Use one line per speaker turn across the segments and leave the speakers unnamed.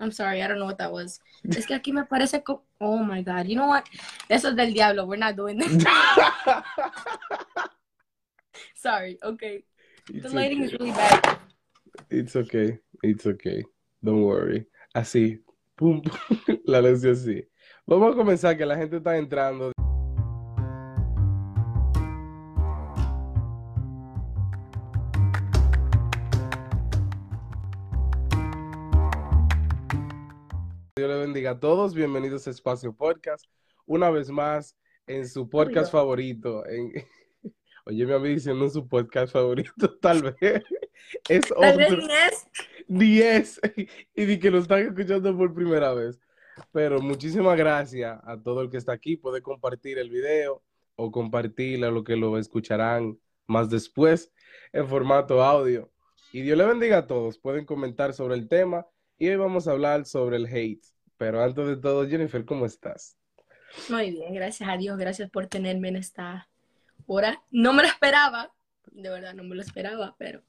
I'm sorry, I don't know what that was. Es que aquí me parece como, oh my God, you know what? Eso es del diablo, we're not doing that. sorry, okay.
It's
The lighting is
okay.
really bad.
It's okay. It's okay. Don't worry. Así. Pum, pum. La luz así. Vamos a comenzar que la gente está entrando. Bendiga a todos. Bienvenidos a Espacio Podcast. Una vez más en su podcast
Oiga.
favorito. En... Oye, me había diciendo en su podcast favorito, tal vez. Es
Tal vez
otro.
ni es.
10 y di que lo están escuchando por primera vez. Pero muchísimas gracias a todo el que está aquí. Puede compartir el video o compartir a lo que lo escucharán más después en formato audio. Y Dios le bendiga a todos. Pueden comentar sobre el tema y hoy vamos a hablar sobre el hate. Pero antes de todo, Jennifer, ¿cómo estás?
Muy bien, gracias a Dios, gracias por tenerme en esta hora. No me lo esperaba, de verdad no me lo esperaba, pero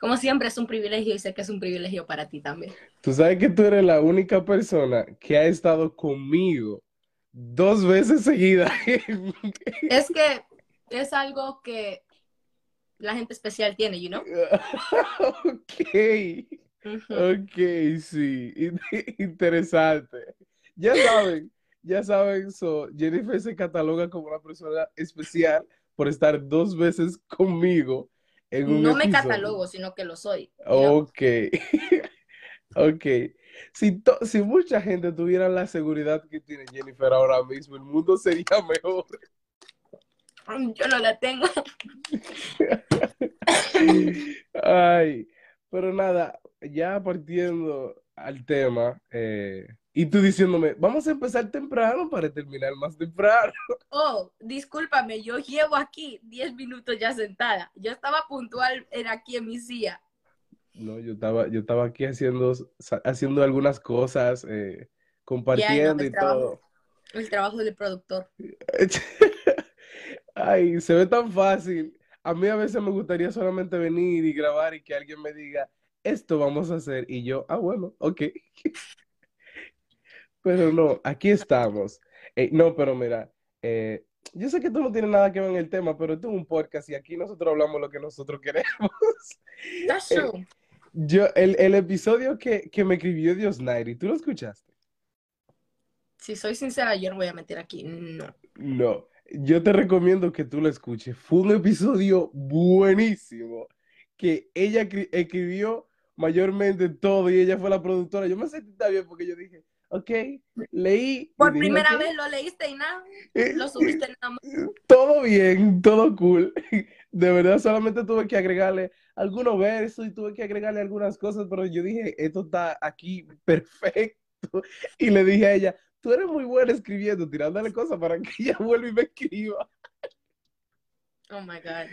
como siempre es un privilegio y sé que es un privilegio para ti también.
Tú sabes que tú eres la única persona que ha estado conmigo dos veces seguidas.
Es que es algo que la gente especial tiene, you know?
Ok.
Ujú.
Ok, sí, In- interesante. Ya saben, ya saben, so, Jennifer se cataloga como una persona especial por estar dos veces conmigo en un
No me catalogo, sino que lo soy. know?
Ok, ok. Si, to- si mucha gente tuviera la seguridad que tiene Jennifer ahora mismo, el mundo sería mejor.
Yo no la tengo.
Ay, pero nada, ya partiendo al tema, eh, y tú diciéndome, vamos a empezar temprano para terminar más temprano.
Oh, discúlpame, yo llevo aquí 10 minutos ya sentada. Yo estaba puntual en aquí en mi silla.
No, yo estaba, yo estaba aquí haciendo, haciendo algunas cosas, eh, compartiendo
no,
y
trabajo.
todo.
El trabajo del productor.
Ay, se ve tan fácil. A mí a veces me gustaría solamente venir y grabar y que alguien me diga, esto vamos a hacer. Y yo, ah, bueno, ok. Pero no, aquí estamos. Eh, no, pero mira, eh, yo sé que tú no tienes nada que ver en el tema, pero es un podcast y aquí nosotros hablamos lo que nosotros queremos.
That's
Eh,
true.
Yo, el, el episodio que, que me escribió Dios Nairi, ¿tú lo escuchaste?
Si soy sincera, yo no voy a meter aquí. No.
No, yo te recomiendo que tú lo escuches. Fue un episodio buenísimo que ella escri- escribió mayormente todo y ella fue la productora. Yo me sentí tan bien porque yo dije, ok, leí
Por
dije,
primera
"Ok,
vez lo leíste y nada.
eh,
Lo subiste nada más.
todo bien, todo cool. De verdad, solamente tuve que agregarle algunos versos y tuve que agregarle algunas cosas, pero yo dije, esto está aquí perfecto. Y le dije a ella, tú eres muy buena escribiendo, tirándole cosas para que ella vuelva y me escriba.
Oh my God.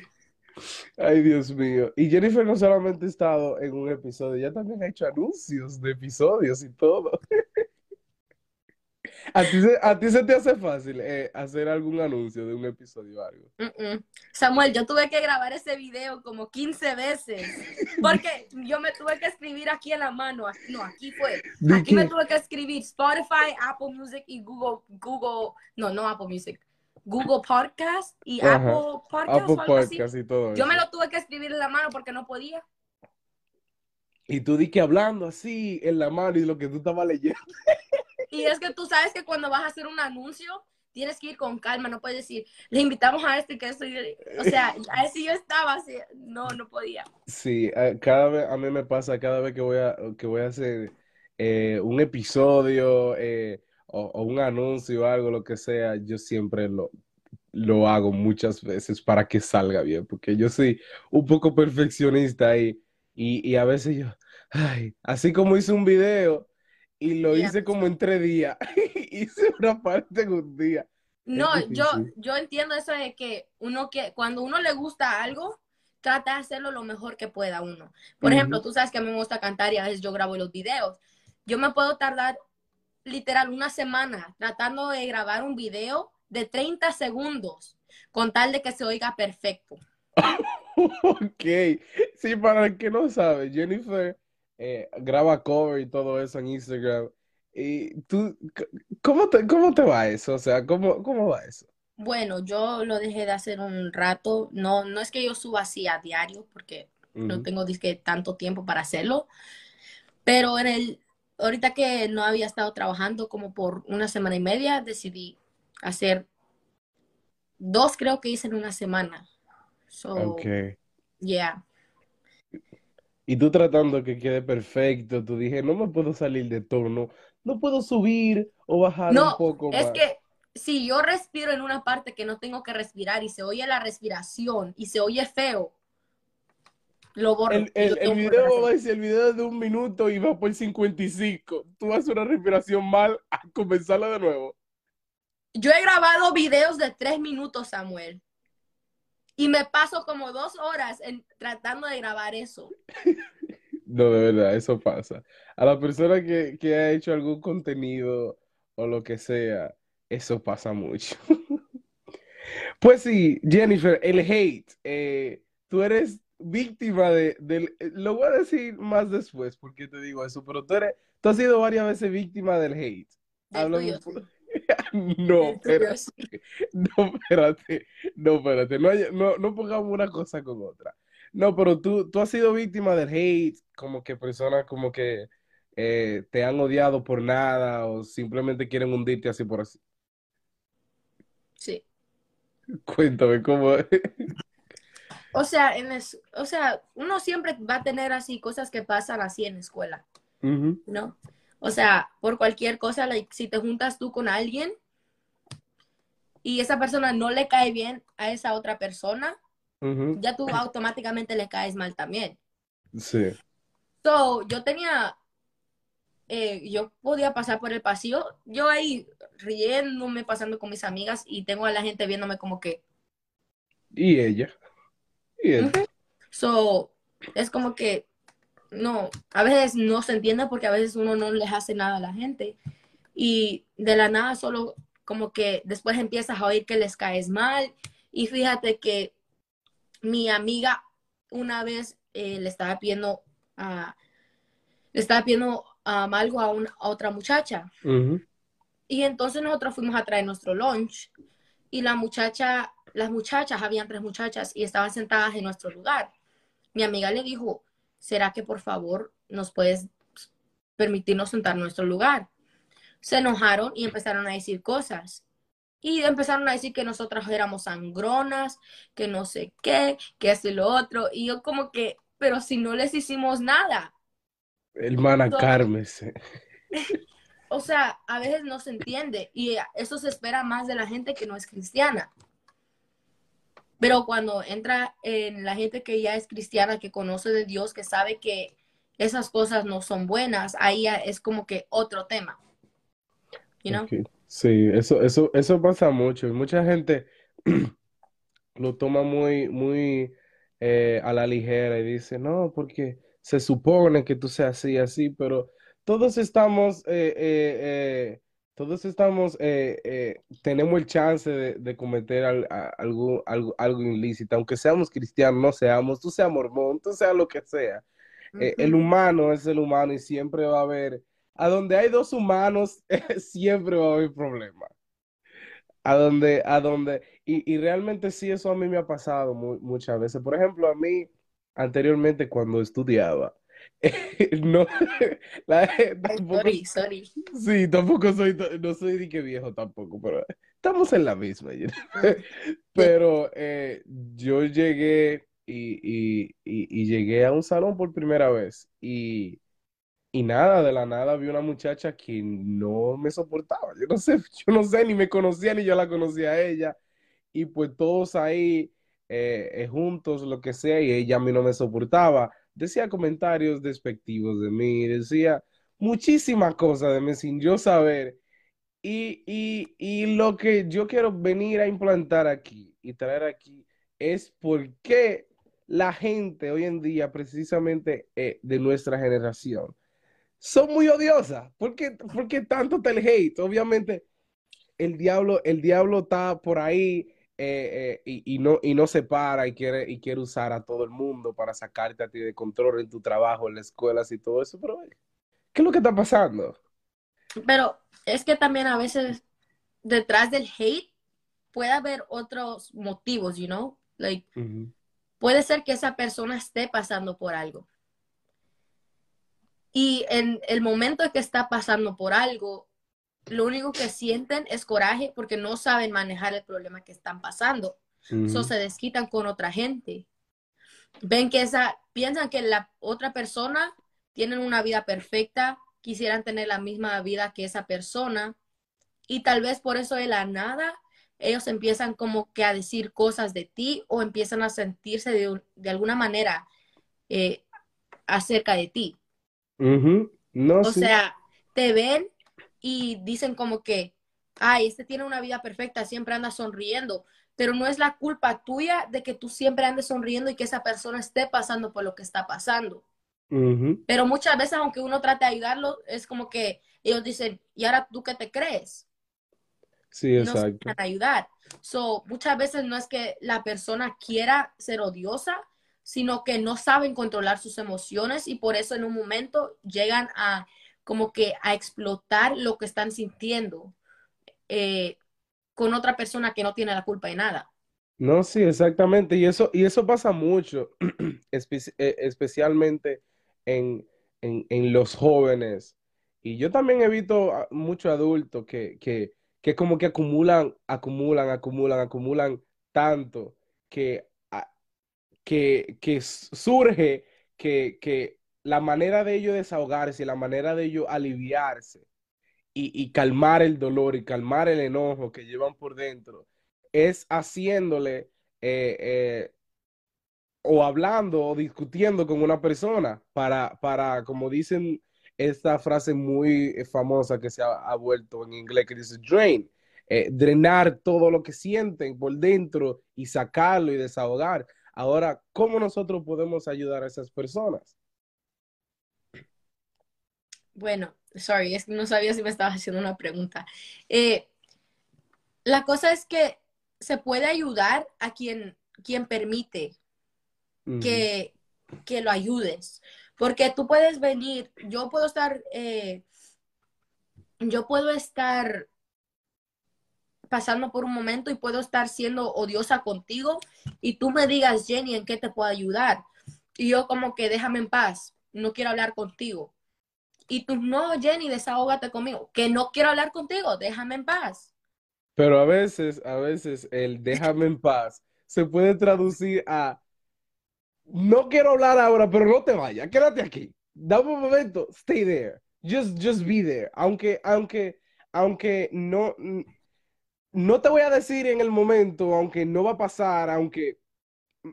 Ay, Dios mío. Y Jennifer no solamente ha estado en un episodio, ella también ha hecho anuncios de episodios y todo. ¿A ti se, a ti se te hace fácil eh, hacer algún anuncio de un episodio o algo?
Samuel, yo tuve que grabar ese video como 15 veces. Porque yo me tuve que escribir aquí en la mano. No, aquí fue.
¿De
Aquí me tuve que escribir Spotify, Apple Music y Google, Google, no, no Apple Music, Google Podcast y
Ajá.
Apple Podcast
Apple
o algo así.
Podcast y todo
Yo me lo tuve que escribir en la mano porque no podía.
Y tú di que hablando así en la mano y lo que tú estabas leyendo.
Y es que tú sabes que cuando vas a hacer un anuncio, tienes que ir con calma, no puedes decir, le invitamos a este que estoy, o sea, así yo estaba, así, no, no podía.
Sí, a- cada vez, a mí me pasa cada vez que voy a, que voy a hacer eh, un episodio eh, o, o un anuncio o algo, lo que sea, yo siempre lo, lo hago muchas veces para que salga bien, porque yo soy un poco perfeccionista y, y, y a veces yo, ay, así como hice un video y lo
Ya.
hice como en tres días, hice una parte en un día.
No, yo, yo entiendo eso de que uno que, cuando uno le gusta algo, trata de hacerlo lo mejor que pueda uno. Por
Ujú.
ejemplo, tú sabes que a mí me gusta cantar y a veces yo grabo los videos. Yo me puedo tardar literal una semana tratando de grabar un video de 30 segundos con tal de que se oiga perfecto.
Ok, sí, para el que no sabe, Jennifer eh, graba cover y todo eso en Instagram. Y tú, ¿cómo te, cómo te va eso? O sea, ¿cómo, cómo va eso?
Bueno, yo lo dejé de hacer un rato. No, no es que yo suba así a diario, porque no tengo disque tanto tiempo para hacerlo. Pero en el, ahorita que no había estado trabajando como por una semana y media, decidí hacer dos, creo que hice en una semana. So,
Ok.
yeah.
Y tú tratando que quede perfecto, tú dije, no me puedo salir de tono, no puedo subir o bajar un
No,
poco
es
más.
que si yo respiro en una parte que no tengo que respirar y se oye la respiración y se oye feo, lo borro.
El, el, video va a decir, el video es de un minuto y va por 55. Tú haces una respiración mal a comenzarla de nuevo.
Yo he grabado videos de tres minutos, Samuel. Y me paso como dos horas en, tratando de grabar eso.
No, de verdad, eso pasa. A la persona que, que ha hecho algún contenido o lo que sea, eso pasa mucho. Pues sí, Jennifer, el hate, eh, tú eres víctima de, del, eh, lo voy a decir más después porque te digo eso, pero tú eres, tú has sido varias veces víctima del hate. Háblame. No, espérate, no, espérate, no, espérate, no, hay- no, no pongamos una cosa con otra. No, pero tú, tú has sido víctima del hate, como que personas como que eh, te han odiado por nada o simplemente quieren hundirte así por así.
Sí.
Cuéntame cómo es.
O sea, en es- o sea, uno siempre va a tener así cosas que pasan así en la escuela, ¿no? O sea, por cualquier cosa, like, si te juntas tú con alguien y esa persona no le cae bien a esa otra persona, ya tú automáticamente le caes mal también.
Sí.
So, yo tenía, eh, yo podía pasar por el pasillo, yo ahí riéndome, pasando con mis amigas y tengo a la gente viéndome como que,
Y ella. Y él.
Ujú. so, es como que, no, a veces no se entiende porque a veces uno no les hace nada a la gente y de la nada solo como que después empiezas a oír que les caes mal y fíjate que mi amiga una vez eh, le estaba pidiendo a le estaba pidiendo um, algo a, una- a otra muchacha. Y entonces nosotros fuimos a traer nuestro lunch y la muchacha, las muchachas, habían tres muchachas y estaban sentadas en nuestro lugar. Mi amiga le dijo, ¿será que por favor nos puedes permitirnos sentar en nuestro lugar? Se enojaron y empezaron a decir cosas. Y empezaron a decir que nosotras éramos sangronas, que no sé qué, que esto y lo otro. Y yo como que, pero si no les hicimos nada.
Hermana,
So,
cármese.
o sea, a veces no se entiende y eso se espera más de la gente que no es cristiana. Pero cuando entra en la gente que ya es cristiana, que conoce de Dios, que sabe que esas cosas no son buenas, ahí es como que otro tema. You.
Sí, eso, eso, eso pasa mucho. Mucha gente lo toma muy, muy eh, a la ligera y dice, no, porque se supone que tú seas así, así, pero todos estamos, eh, eh, todos estamos, eh, eh, tenemos el chance de, de cometer al- a- algo, algo, algo ilícito, aunque seamos cristianos, no seamos, tú seas mormón, tú seas lo que sea. Eh, el humano es el humano y siempre va a haber, a donde hay dos humanos, siempre va a haber problemas. A donde, a donde, y, y realmente sí, eso a mí me ha pasado mu- muchas veces. Por ejemplo, a mí, anteriormente cuando estudiaba, no, la-
Ay,
tampoco,
sorry, sorry.
sí, tampoco soy, no soy de que viejo tampoco, pero estamos en la misma.
Mm,
Pero eh, yo llegué y, y, y, y llegué a un salón por primera vez y, y nada, de la nada vi una muchacha que no me soportaba. Yo no sé, yo no sé, ni me conocía ni yo la conocía a ella. Y pues todos ahí eh, eh, juntos, lo que sea, y ella a mí no me soportaba. Decía comentarios despectivos de mí, decía muchísimas cosas de mí sin yo saber. Y, y, y lo que yo quiero venir a implantar aquí y traer aquí es por qué la gente hoy en día, precisamente eh, de nuestra generación, son muy odiosas. ¿Por qué, por qué tanto el hate? Obviamente, el diablo, el diablo está por ahí eh, y, no, y no se para y quiere, y quiere usar a todo el mundo para sacarte a ti de control en tu trabajo, en las escuelas y todo eso, pero ¿qué es lo que está pasando?
Pero es que también a veces detrás del hate puede haber otros motivos, you know? Like, puede ser que esa persona esté pasando por algo. Y en el momento en que está pasando por algo, lo único que sienten es coraje porque no saben manejar el problema que están pasando. Eso se desquitan con otra gente. Ven que esa, piensan que la otra persona tienen una vida perfecta, quisieran tener la misma vida que esa persona y tal vez por eso de la nada ellos empiezan como que a decir cosas de ti o empiezan a sentirse de, alguna manera eh, acerca de ti.
no,
o sea, te ven y dicen como que, ay, este tiene una vida perfecta, siempre anda sonriendo, pero no es la culpa tuya de que tú siempre andes sonriendo y que esa persona esté pasando por lo que está pasando. Pero muchas veces, aunque uno trate de ayudarlo, es como que ellos dicen, ¿y ahora tú qué te crees?
Sí, exacto.
No ayudar. So, muchas veces no es que la persona quiera ser odiosa, sino que no saben controlar sus emociones y por eso en un momento llegan a como que a explotar lo que están sintiendo eh, con otra persona que no tiene la culpa de nada.
No, sí, exactamente. Y eso, y eso pasa mucho, eh, especialmente en, los jóvenes. Y yo también he visto muchos adultos que, que, que como que acumulan, acumulan, acumulan, acumulan tanto que, que, que surge que, que la manera de ellos desahogarse, la manera de ellos aliviarse y, calmar el dolor y calmar el enojo que llevan por dentro es haciéndole eh, eh, o hablando o discutiendo con una persona para, para, como dicen esta frase muy famosa que se ha, vuelto en inglés que dice drain, eh, drenar todo lo que sienten por dentro y sacarlo y desahogar. Ahora, ¿cómo nosotros podemos ayudar a esas personas?
Bueno, sorry, es que no sabía si me estabas haciendo una pregunta. Eh, la cosa es que se puede ayudar a quien, quien permite que, que, lo ayudes. Porque tú puedes venir, yo puedo estar, eh, yo puedo estar pasando por un momento y puedo estar siendo odiosa contigo y tú me digas, Jenny, ¿en qué te puedo ayudar? Y yo como que déjame en paz, no quiero hablar contigo. Y tú, no, Jenny, desahógate conmigo, que no quiero hablar contigo, déjame en paz.
Pero a veces, a veces el déjame en paz se puede traducir a no quiero hablar ahora, pero no te vayas, quédate aquí. Dame un momento, stay there. Just, just be there. Aunque, aunque, aunque no, no te voy a decir en el momento, aunque no va a pasar, aunque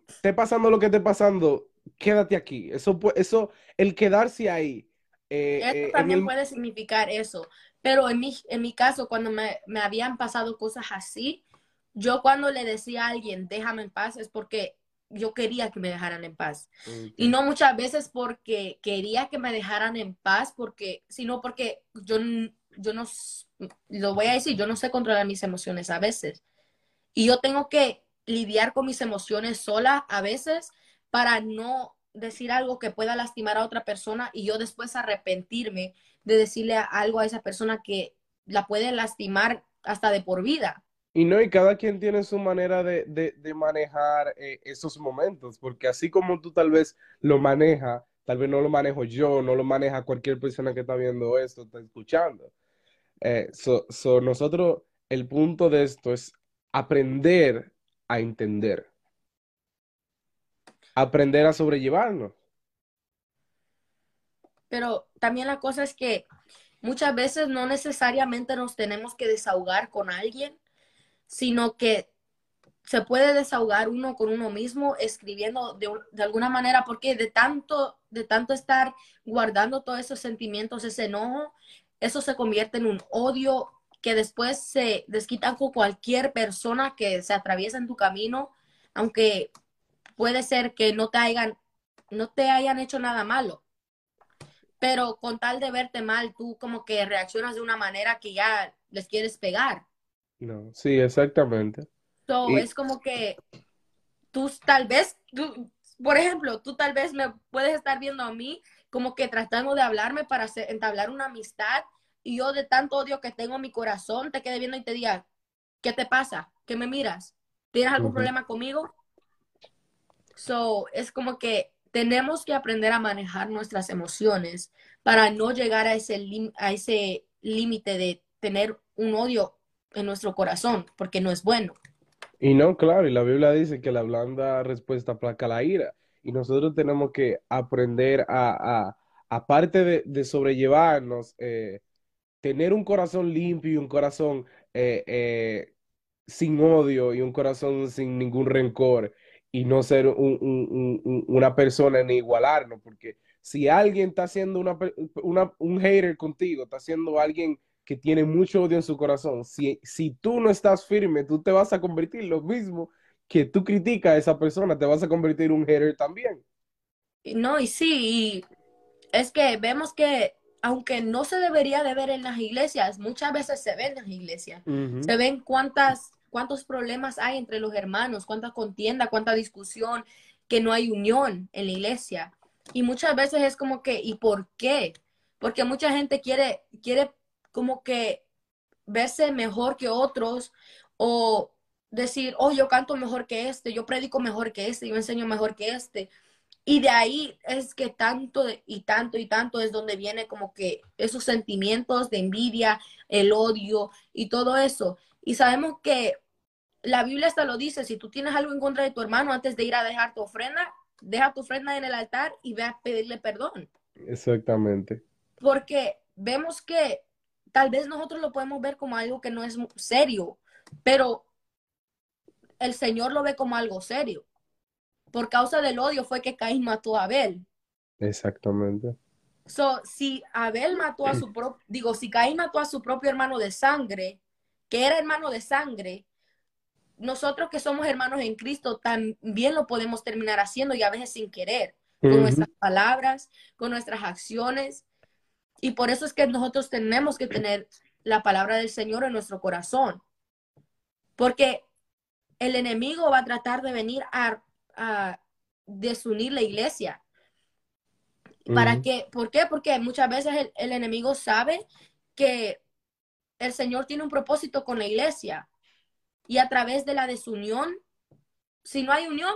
esté pasando lo que esté pasando, quédate aquí. Eso, eso, el quedarse ahí
eh, Esto eh, también puede significar eso. Pero en mi, en mi caso, cuando me, me, habían pasado cosas así, yo cuando le decía a alguien, déjame en paz, es porque yo quería que me dejaran en paz. Y no muchas veces porque quería que me dejaran en paz, porque, sino porque yo, yo no, lo voy a decir, yo no sé controlar mis emociones a veces. Y yo tengo que lidiar con mis emociones sola a veces para no decir algo que pueda lastimar a otra persona y yo después arrepentirme de decirle algo a esa persona que la puede lastimar hasta de por vida.
Y no, y cada quien tiene su manera de, manejar eh, esos momentos, porque así como tú tal vez lo manejas, tal vez no lo manejo yo, no lo maneja cualquier persona que está viendo esto, está escuchando. Eh, nosotros, el punto de esto es aprender a entender aprender a sobrellevarlo.
Pero también la cosa es que muchas veces no necesariamente nos tenemos que desahogar con alguien, sino que se puede desahogar uno con uno mismo escribiendo de, de, alguna manera, porque de tanto, de tanto estar guardando todos esos sentimientos, ese enojo, eso se convierte en un odio que después se desquita con cualquier persona que se atraviesa en tu camino, aunque puede ser que no te hayan, no te hayan hecho nada malo, pero con tal de verte mal, tú como que reaccionas de una manera que ya les quieres pegar.
No, sí, exactamente.
So, es como que tú tal vez, tú, por ejemplo, tú tal vez me puedes estar viendo a mí como que tratando de hablarme para entablar una amistad y yo de tanto odio que tengo en mi corazón te quede viendo y te diga, ¿qué te pasa? ¿Qué me miras? ¿Tienes algún problema conmigo? So, es como que tenemos que aprender a manejar nuestras emociones para no llegar a ese, límite de tener un odio en nuestro corazón, porque no es bueno.
Y no, claro, y la Biblia dice que la blanda respuesta aplaca la ira. Y nosotros tenemos que aprender a, aparte de, sobrellevarnos, eh, tener un corazón limpio y un corazón eh, eh, sin odio y un corazón sin ningún rencor y no ser una persona ni igualarnos, porque si alguien está haciendo una, un hater contigo, está haciendo alguien que tiene mucho odio en su corazón, si, si tú no estás firme, tú te vas a convertir lo mismo que tú criticas a esa persona, te vas a convertir en un hater también.
No, y sí, y es que vemos que aunque no se debería de ver en las iglesias, muchas veces se ven en las iglesias. Se ven cuántas, cuántos problemas hay entre los hermanos, cuánta contienda, cuánta discusión, que no hay unión en la iglesia. Y muchas veces es como que, ¿y por qué? Porque mucha gente quiere, quiere como que verse mejor que otros o decir, oh, yo canto mejor que este, yo predico mejor que este, yo enseño mejor que este. Y de ahí es que tanto y tanto y tanto es donde viene como que esos sentimientos de envidia, el odio y todo eso. Y sabemos que la Biblia hasta lo dice, si tú tienes algo en contra de tu hermano antes de ir a dejar tu ofrenda, deja tu ofrenda en el altar y ve a pedirle perdón.
Exactamente.
Porque vemos que tal vez nosotros lo podemos ver como algo que no es serio, pero el Señor lo ve como algo serio. Por causa del odio fue que Caín mató a Abel.
Exactamente.
So, si Abel mató a su propio, digo, si Caín mató a su propio hermano de sangre, que era hermano de sangre, nosotros que somos hermanos en Cristo también lo podemos terminar haciendo y a veces sin querer, con nuestras palabras, con nuestras acciones. Y por eso es que nosotros tenemos que tener la palabra del Señor en nuestro corazón. Porque el enemigo va a tratar de venir a, desunir la iglesia. ¿Para qué? ¿Por qué? Porque muchas veces el, el enemigo sabe que el Señor tiene un propósito con la iglesia y a través de la desunión, si no hay unión,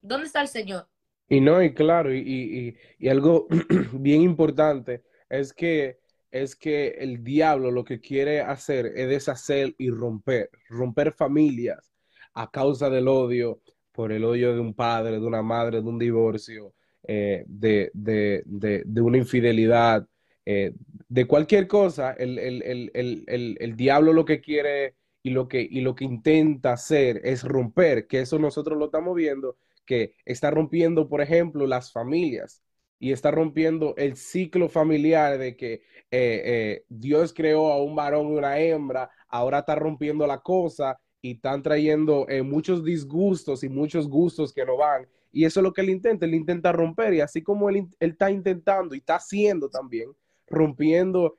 ¿dónde está el Señor?
Y no, y claro, y, algo bien importante es que es que el diablo lo que quiere hacer es deshacer y romper, romper familias a causa del odio, por el odio de un padre, de una madre, de un divorcio, eh, de, de, de, una infidelidad, eh, de cualquier cosa, el, el, el, el, diablo lo que quiere y lo que, y lo que intenta hacer es romper, que eso nosotros lo estamos viendo, que está rompiendo, por ejemplo, las familias y está rompiendo el ciclo familiar de que eh, eh, Dios creó a un varón y una hembra, ahora está rompiendo la cosa y están trayendo muchos disgustos y muchos gustos que no van. Y eso es lo que él intenta, él intenta romper y así como él, él está intentando y está haciendo también, rompiendo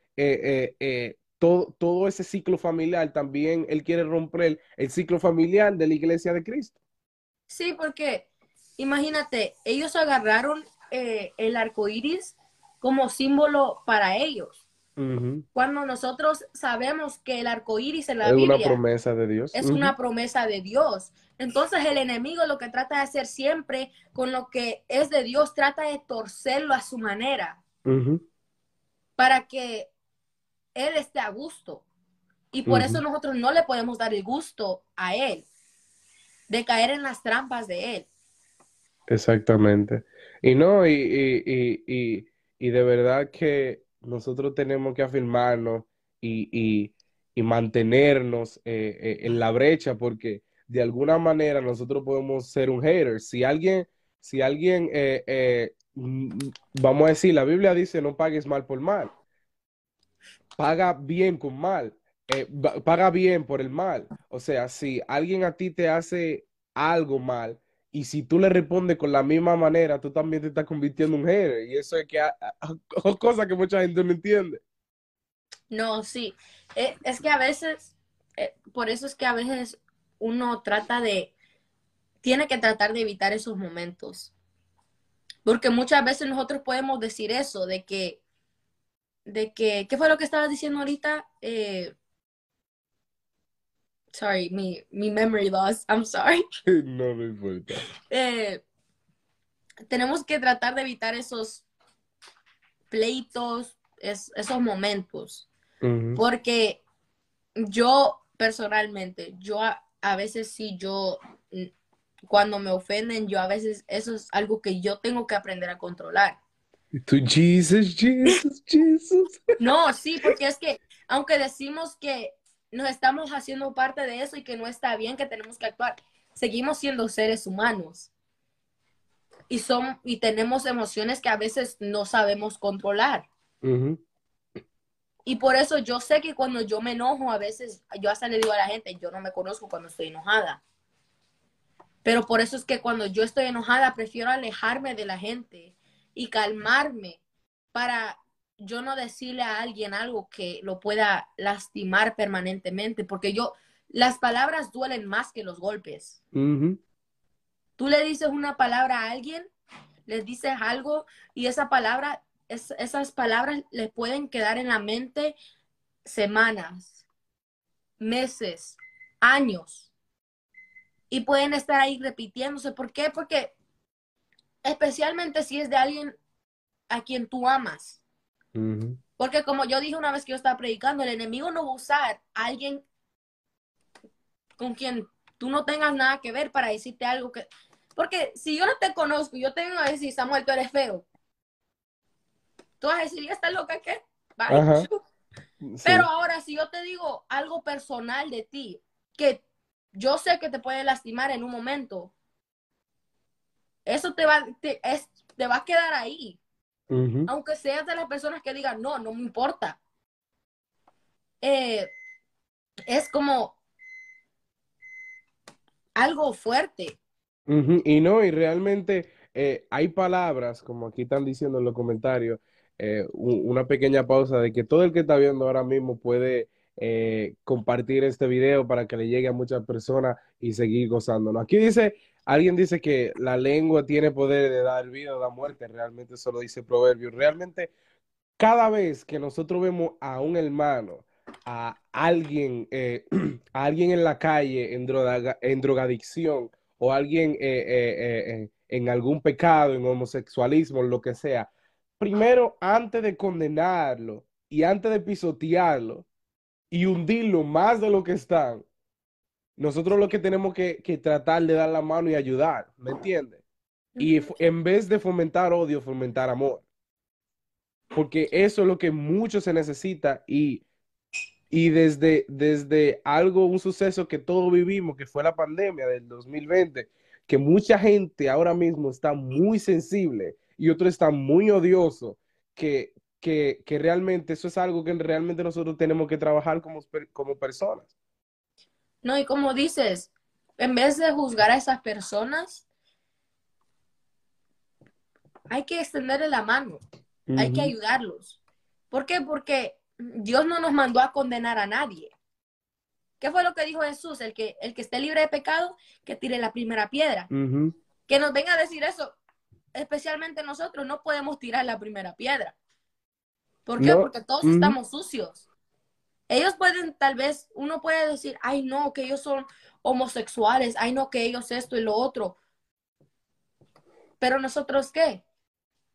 todo, todo ese ciclo familiar, también él quiere romper el, ciclo familiar de la iglesia de Cristo.
Sí, porque imagínate, ellos agarraron eh, el arco iris como símbolo para ellos. Cuando nosotros sabemos que el arco iris en la Biblia
es una promesa de Dios.
Es una promesa de Dios. Entonces el enemigo lo que trata de hacer siempre con lo que es de Dios, trata de torcerlo a su manera. Para que él esté a gusto. Y por eso nosotros no le podemos dar el gusto a Él de caer en las trampas de Él.
Exactamente. Y no, y, y, y, y de verdad que nosotros tenemos que afirmarnos y, mantenernos eh, eh, en la brecha porque de alguna manera nosotros podemos ser un hater. Si alguien, si alguien, eh, mm, vamos a decir, la Biblia dice no pagues mal por mal paga bien con mal, eh, paga bien por el mal. O sea, si alguien a ti te hace algo mal y si tú le respondes con la misma manera, tú también te estás convirtiendo en un hater. Y eso es que cosa que mucha gente no entiende.
No, sí. Eh, es que a veces, eh, por eso es que a veces uno trata de, tiene que tratar de evitar esos momentos. Porque muchas veces nosotros podemos decir eso, de que, de que, ¿qué fue lo que estabas diciendo ahorita? Eh, sorry, mi, mi memory loss, I'm sorry.
no me importa.
Eh, tenemos que tratar de evitar esos pleitos, esos momentos. Porque yo personalmente, yo a, veces sí, yo, cuando me ofenden, yo a veces, eso es algo que yo tengo que aprender a controlar.
Tú, Jesus, Jesus, Jesus.
No, sí, porque es que, aunque decimos que nos estamos haciendo parte de eso y que no está bien, que tenemos que actuar, seguimos siendo seres humanos. Y, son, y tenemos emociones que a veces no sabemos controlar. Y por eso yo sé que cuando yo me enojo, a veces yo hasta le digo a la gente, yo no me conozco cuando estoy enojada. Pero por eso es que cuando yo estoy enojada, prefiero alejarme de la gente y calmarme para yo no decirle a alguien algo que lo pueda lastimar permanentemente, porque yo, las palabras duelen más que los golpes. Tú le dices una palabra a alguien, le dices algo y esa palabra esas palabras le pueden quedar en la mente semanas, meses, años. Y pueden estar ahí repitiéndose. ¿Por qué? Porque especialmente si es de alguien a quien tú amas. Porque como yo dije una vez que yo estaba predicando, el enemigo no va a usar a alguien con quien tú no tengas nada que ver para decirte algo que... Porque si yo no te conozco, yo tengo que decir, Samuel, tú eres feo tú vas a decir, ¿ya está loca qué? Pero ahora, si yo te digo algo personal de ti, que yo sé que te puede lastimar en un momento, eso te va, te, te va a quedar ahí. Aunque seas de las personas que digan, no, no me importa. Eh, es como algo fuerte.
Y no, y realmente eh, hay palabras, como aquí están diciendo en los comentarios, eh, una pequeña pausa de que todo el que está viendo ahora mismo puede eh, compartir este video para que le llegue a muchas personas y seguir gozándolo. Aquí dice, alguien dice que la lengua tiene poder de dar vida o dar muerte, realmente eso lo dice Proverbio. Realmente, cada vez que nosotros vemos a un hermano, a alguien, eh, a alguien en la calle en, droga, en drogadicción o alguien en algún pecado, en homosexualismo, lo que sea, primero, antes de condenarlo y antes de pisotearlo y hundirlo más de lo que están, nosotros lo que tenemos que, tratar de dar la mano y ayudar, ¿me entiendes? Y en vez de fomentar odio, fomentar amor. Porque eso es lo que mucho se necesita y, y desde, desde algo, un suceso que todos vivimos, que fue la pandemia del 2020, que mucha gente ahora mismo está muy sensible y otro está muy odioso, que, que, que, realmente eso es algo que realmente nosotros tenemos que trabajar como, como personas.
No, y como dices, en vez de juzgar a esas personas, hay que extenderle la mano, hay que ayudarlos. ¿Por qué? Porque Dios no nos mandó a condenar a nadie. ¿Qué fue lo que dijo Jesús? El que, el que esté libre de pecado, que tire la primera piedra. Que nos venga a decir eso especialmente nosotros, no podemos tirar la primera piedra. ¿Por qué? Porque todos estamos sucios. Ellos pueden, tal vez, uno puede decir, ay, no, que ellos son homosexuales, ay, no, que ellos esto y lo otro. Pero nosotros, ¿qué?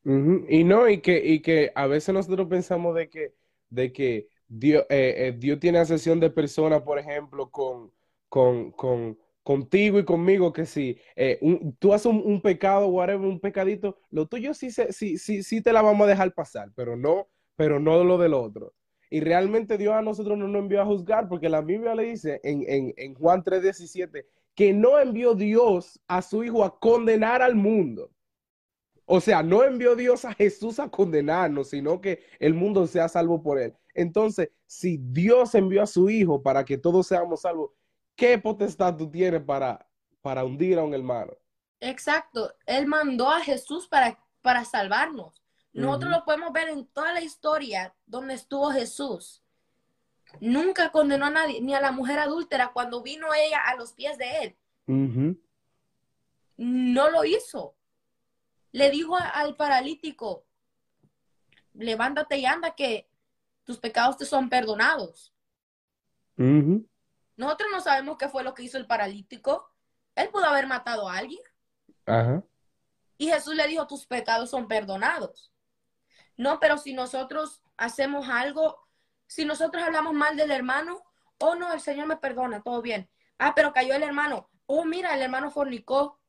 Y no, y que, y que a veces nosotros pensamos de que, de que Dios, eh, eh, Dios tiene asesión de personas, por ejemplo, con, con, con, contigo y conmigo que si eh, tú haces un, pecado, whatever, un pecadito, lo tuyo sí, sí, sí, sí te la vamos a dejar pasar, pero no, pero no lo del otro. Y realmente Dios a nosotros no nos envió a juzgar, porque la Biblia le dice en, en, en Juan 3:17 que no envió Dios a su Hijo a condenar al mundo. O sea, no envió Dios a Jesús a condenarnos, sino que el mundo sea salvo por él. Entonces, si Dios envió a su Hijo para que todos seamos salvos, ¿qué potestad tú tienes para, para hundir a un hermano?
Exacto. Él mandó a Jesús para, para salvarnos. Nosotros lo podemos ver en toda la historia donde estuvo Jesús. nunca condenó a nadie, ni a la mujer adúltera cuando vino ella a los pies de él. No lo hizo. Le dijo al paralítico, levántate y anda que tus pecados te son perdonados. Nosotros no sabemos qué fue lo que hizo el paralítico. Él pudo haber matado a alguien.
Ajá.
Y Jesús le dijo, tus pecados son perdonados. No, pero si nosotros hacemos algo, si nosotros hablamos mal del hermano, oh no, el Señor me perdona, todo bien. Ah, pero cayó el hermano. Oh, mira, el hermano fornicó.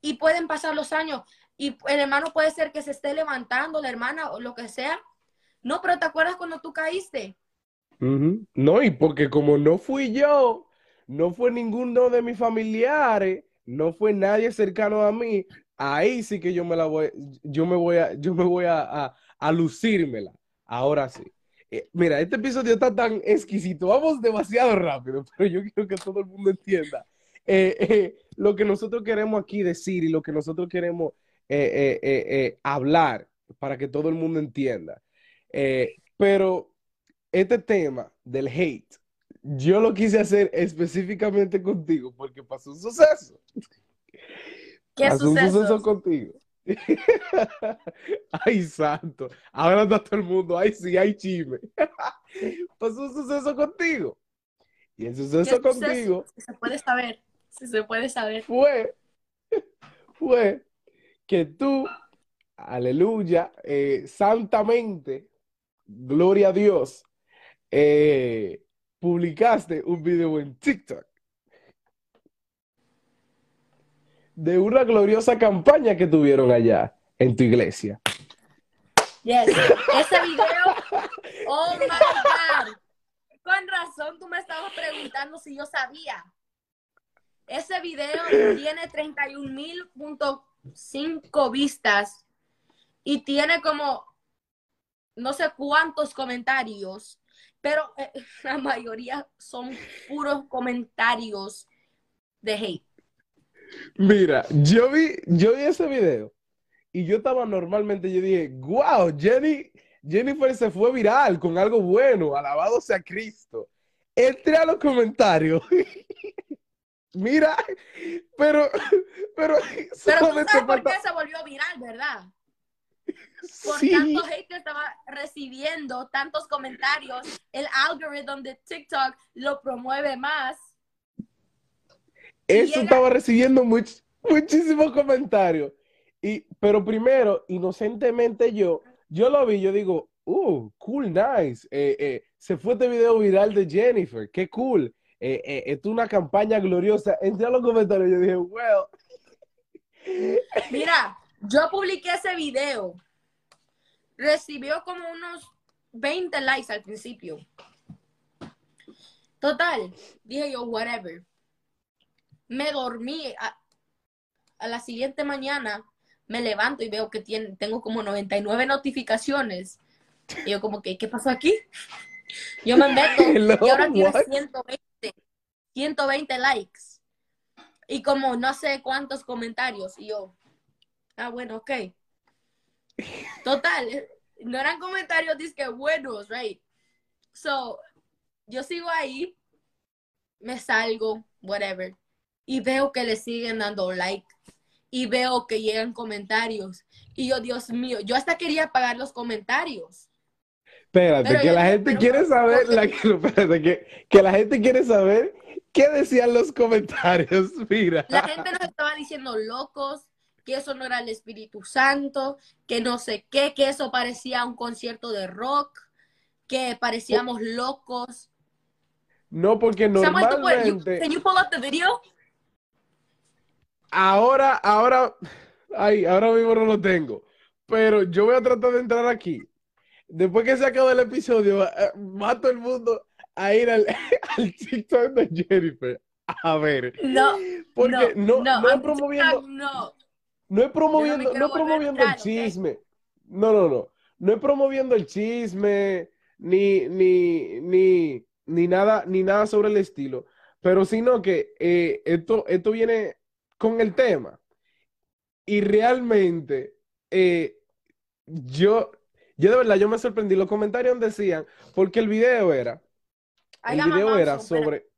Y pueden pasar los años. Y el hermano puede ser que se esté levantando, la hermana o lo que sea. No, pero ¿te acuerdas cuando tú caíste?
No, y porque como no fui yo, no fue ninguno de mis familiares, no fue nadie cercano a mí, ahí sí que yo me la voy, yo me voy a, yo me voy a, a, a lucírmela. Ahora sí. Eh, mira, este episodio está tan exquisito, vamos demasiado rápido, pero yo quiero que todo el mundo entienda eh, eh, lo que nosotros queremos aquí decir y lo que nosotros queremos hablar para que todo el mundo entienda. Pero este tema del hate, yo lo quise hacer específicamente contigo porque pasó un suceso.
¿Qué
pasó un suceso
sucesos?
contigo. Ay, santo. Ahora está todo el mundo. Ay, sí, hay chisme. pasó un suceso contigo. Y el
¿Qué
suceso
sucesos?
contigo
Si se puede saber. Si se puede saber.
fue, fue que tú, aleluya, eh, santamente, gloria a Dios, eh, publicaste un video en TikTok de una gloriosa campaña que tuvieron allá en tu iglesia.
Yes. Ese video, oh my God. Con razón tú me estabas preguntando si yo sabía. Ese video tiene 31.5 vistas y tiene como no sé cuántos comentarios, pero eh, la mayoría son puros comentarios de hate.
Mira, yo vi, yo vi ese video y yo estaba normalmente, yo dije, wow, Jenny, Jennifer se fue viral con algo bueno, alabado sea Cristo. Entré a los comentarios. Mira, pero, pero,
Pero tú sabes por qué se volvió viral, ¿verdad? por
Sí,
tanto hate que estaba recibiendo, tantos comentarios, el algoritmo de TikTok lo promueve más.
Eso
llega-
estaba recibiendo much- muchísimos comentarios. Y, pero primero, inocentemente yo, yo lo vi, yo digo, uh, cool, nice. Eh, eh, se fue este video viral de Jennifer, qué cool. Eh, esto es una campaña gloriosa. Entré a los comentarios y yo dije, well,
Mira, yo publiqué ese video. Recibió como unos 20 likes al principio. Total, dije yo, whatever. Me dormí. A, a la siguiente mañana me levanto y veo que tiene, tengo como 99 notificaciones. Y yo como que, ¿qué pasó aquí? Yo me meto
Hello,
y ahora tiene
what?
120, 120 likes. Y como no sé cuántos comentarios. Y yo, ah, bueno, ok. Total, eh, no eran comentarios disque buenos, right? So, yo sigo ahí, me salgo, whatever, y veo que le siguen dando like, y veo que llegan comentarios, y yo, Dios mío, yo hasta quería apagar los comentarios.
espérate,
Pero
que
yo
la gente
pero
quiere
¿por-
saber, la, que, espérate, que, que la gente quiere saber qué decían los comentarios. Mira.
La gente nos estaba diciendo locos, que eso no era el Espíritu Santo, que no sé qué, que eso parecía un concierto de rock, que parecíamos locos.
No, porque
Samuel, ¿tú puedes- you-
normalmente.
can you pull up the video?
Ahora, ahora, ay, ahora mismo no lo tengo. Pero yo voy a tratar de entrar aquí. Después que se acabe el episodio, eh, va todo el mundo a ir al, al TikTok de Jennifer. A ver.
No,
Porque no, no,
a
es promoviendo,
no.
no es promoviendo, no
a
promoviendo el
entrar, ¿ok?
chisme. No, no, no. No es promoviendo el chisme, ni, ni, ni, ni nada, ni nada sobre el estilo. Pero sino que eh, esto, esto viene con el tema. Y realmente, eh, yo, Yo de verdad, yo me sorprendí. Los comentarios decían, porque el video era, el video era sobre...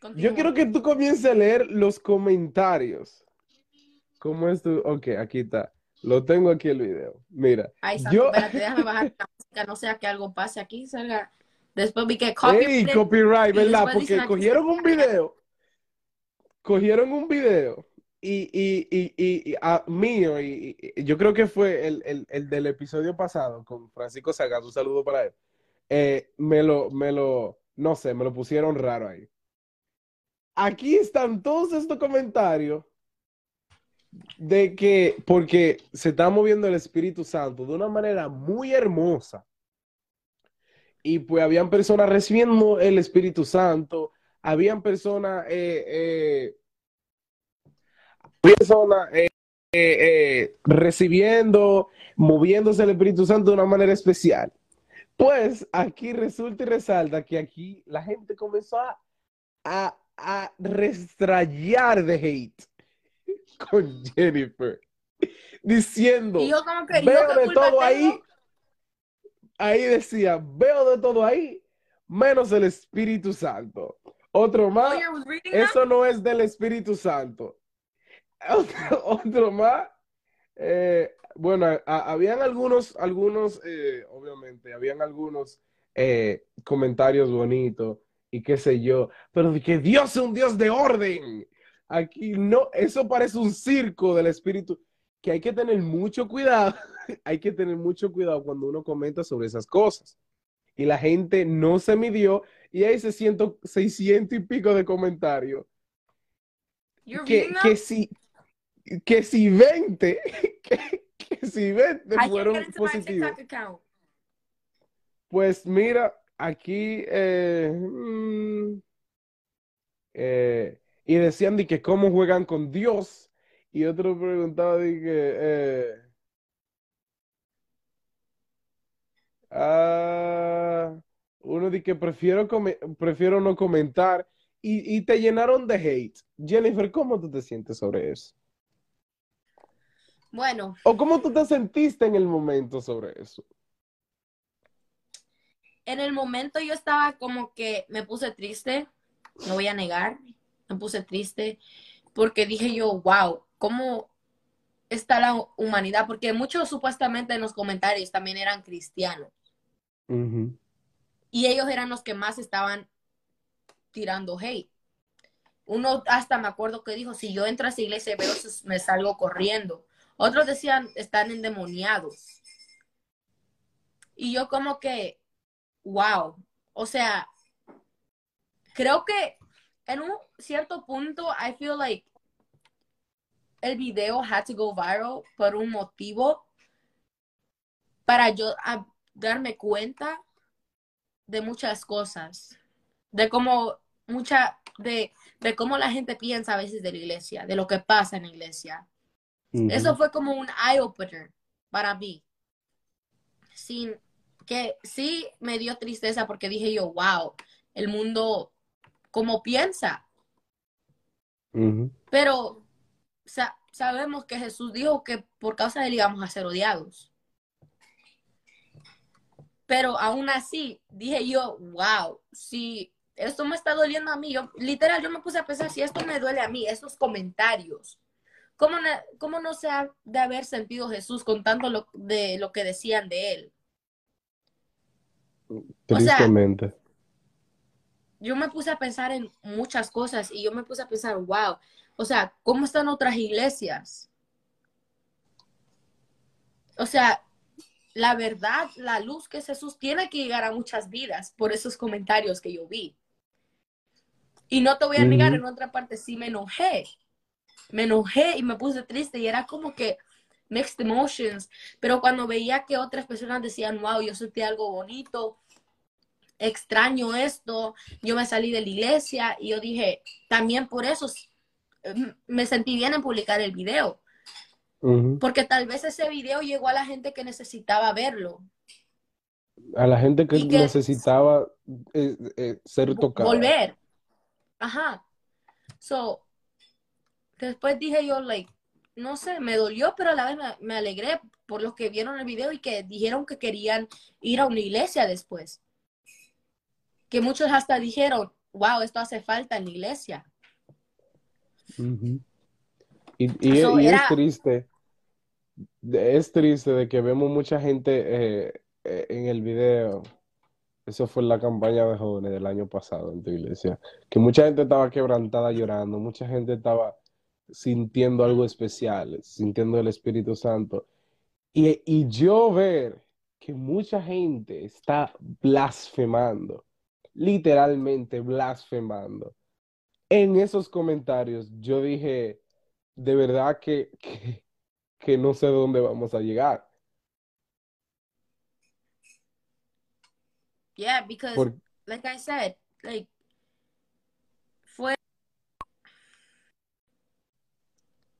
Continúa.
Yo quiero que tú comiences a leer los comentarios. ¿Cómo es tu? Ok, aquí está. Lo tengo aquí el video. Mira,
Ay, santo,
yo...
espérate, déjame bajar la música, no sea que algo pase aquí, salga. Después vi que
Ey, copyright,
y
¿verdad? Porque cogieron un video, cogieron un video y, y, y, y, ah, mío, y yo creo que fue el, el, el del episodio pasado con Francisco Sagas, un saludo para él. Eh, me lo, me lo, no sé, me lo pusieron raro ahí. Aquí están todos estos comentarios de que, porque se está moviendo el Espíritu Santo de una manera muy hermosa. Y pues habían personas recibiendo el Espíritu Santo, habían personas, eh, eh, personas eh, recibiendo, moviéndose el Espíritu Santo de una manera especial. Pues aquí resulta y resalta que aquí la gente comenzó a, a, a restrayar de hate con Jennifer, diciendo,
Y yo como que, ¿yo
veo de todo ahí, ahí decía, veo de todo ahí, menos el Espíritu Santo. Otro
Oh,
más, eso no es del Espíritu Santo. Otro, otro más, eh, bueno, a- habían algunos, algunos, eh, obviamente, habían algunos eh, comentarios bonitos y qué sé yo, pero de que Dios es un Dios de orden. Aquí no, eso parece un circo del Espíritu, que hay que tener mucho cuidado, hay que tener mucho cuidado cuando uno comenta sobre esas cosas. Y la gente no se midió y hay 600, 600 y pico de comentarios. Que, que si que si 20 que, que si 20
I can't
fueron positivos. pues mira aquí eh, mm, eh, y decían de que cómo juegan con Dios y otro preguntaba de que eh, ah, uno de que prefiero prefiero no comentar y, y te llenaron de hate Jennifer ¿cómo tú te sientes sobre eso?
Bueno,
¿O cómo tú te sentiste en el momento sobre eso?
en el momento yo estaba como que me puse triste, no voy a negar, me puse triste porque dije yo, wow, ¿cómo está la humanidad? Porque muchos supuestamente en los comentarios también eran cristianos
Ujú.
Y ellos eran los que más estaban tirando hate. Uno hasta me acuerdo que dijo, si yo entro a esa iglesia y veo me salgo corriendo. Otros decían, están endemoniados. Y yo como que, wow, o sea, creo que en un cierto punto, I feel like el video had to go viral por un motivo para yo darme cuenta de muchas cosas, de cómo mucha, de, de cómo la gente piensa a veces de la iglesia, de lo que pasa en la iglesia. Eso fue como un eye opener para mí. Sin que sí me dio tristeza porque dije yo, wow, el mundo como piensa. Pero sa- sabemos que Jesús dijo que por causa de él íbamos a ser odiados. Pero aún así, dije yo, wow, si esto me está doliendo a mí, yo literal, yo me puse a pensar, si esto me duele a mí, estos comentarios, ¿cómo, no- cómo no se ha de haber sentido Jesús con tanto lo, de lo que decían de él? O sea,
Tristemente.
yo me puse a pensar en muchas cosas y yo me puse a pensar, wow, o sea, ¿cómo están otras iglesias? O sea, la verdad, la luz que es Jesús tiene que llegar a muchas vidas por esos comentarios que yo vi. Y no te voy a negar, en otra parte sí me enojé. Me enojé y me puse triste y era como que mixed emotions. Pero cuando veía que otras personas decían, wow, yo sentí algo bonito, extraño esto, yo me salí de la iglesia y yo dije, también por eso eh, me sentí bien en publicar el video, Porque tal vez ese video llegó a la gente que necesitaba verlo,
A la gente que necesitaba eh, eh, ser tocada.
volver. Ajá. So, después dije yo, like, no sé, me dolió, pero a la vez me, me alegré por los que vieron el video y que dijeron que querían ir a una iglesia después. Que muchos hasta dijeron, wow, esto hace falta en la iglesia.
Y, y-
So,
y es
era-
triste, es triste de que vemos mucha gente eh, eh, en el video. Eso fue la campaña de jóvenes del año pasado en tu iglesia, que mucha gente estaba quebrantada llorando, mucha gente estaba sintiendo algo especial, sintiendo el Espíritu Santo. Y, y yo ver que mucha gente está blasfemando, literalmente blasfemando. En esos comentarios yo dije, de verdad que, que no sé dónde vamos a llegar.
Yeah, because
Por-
like I said, like fue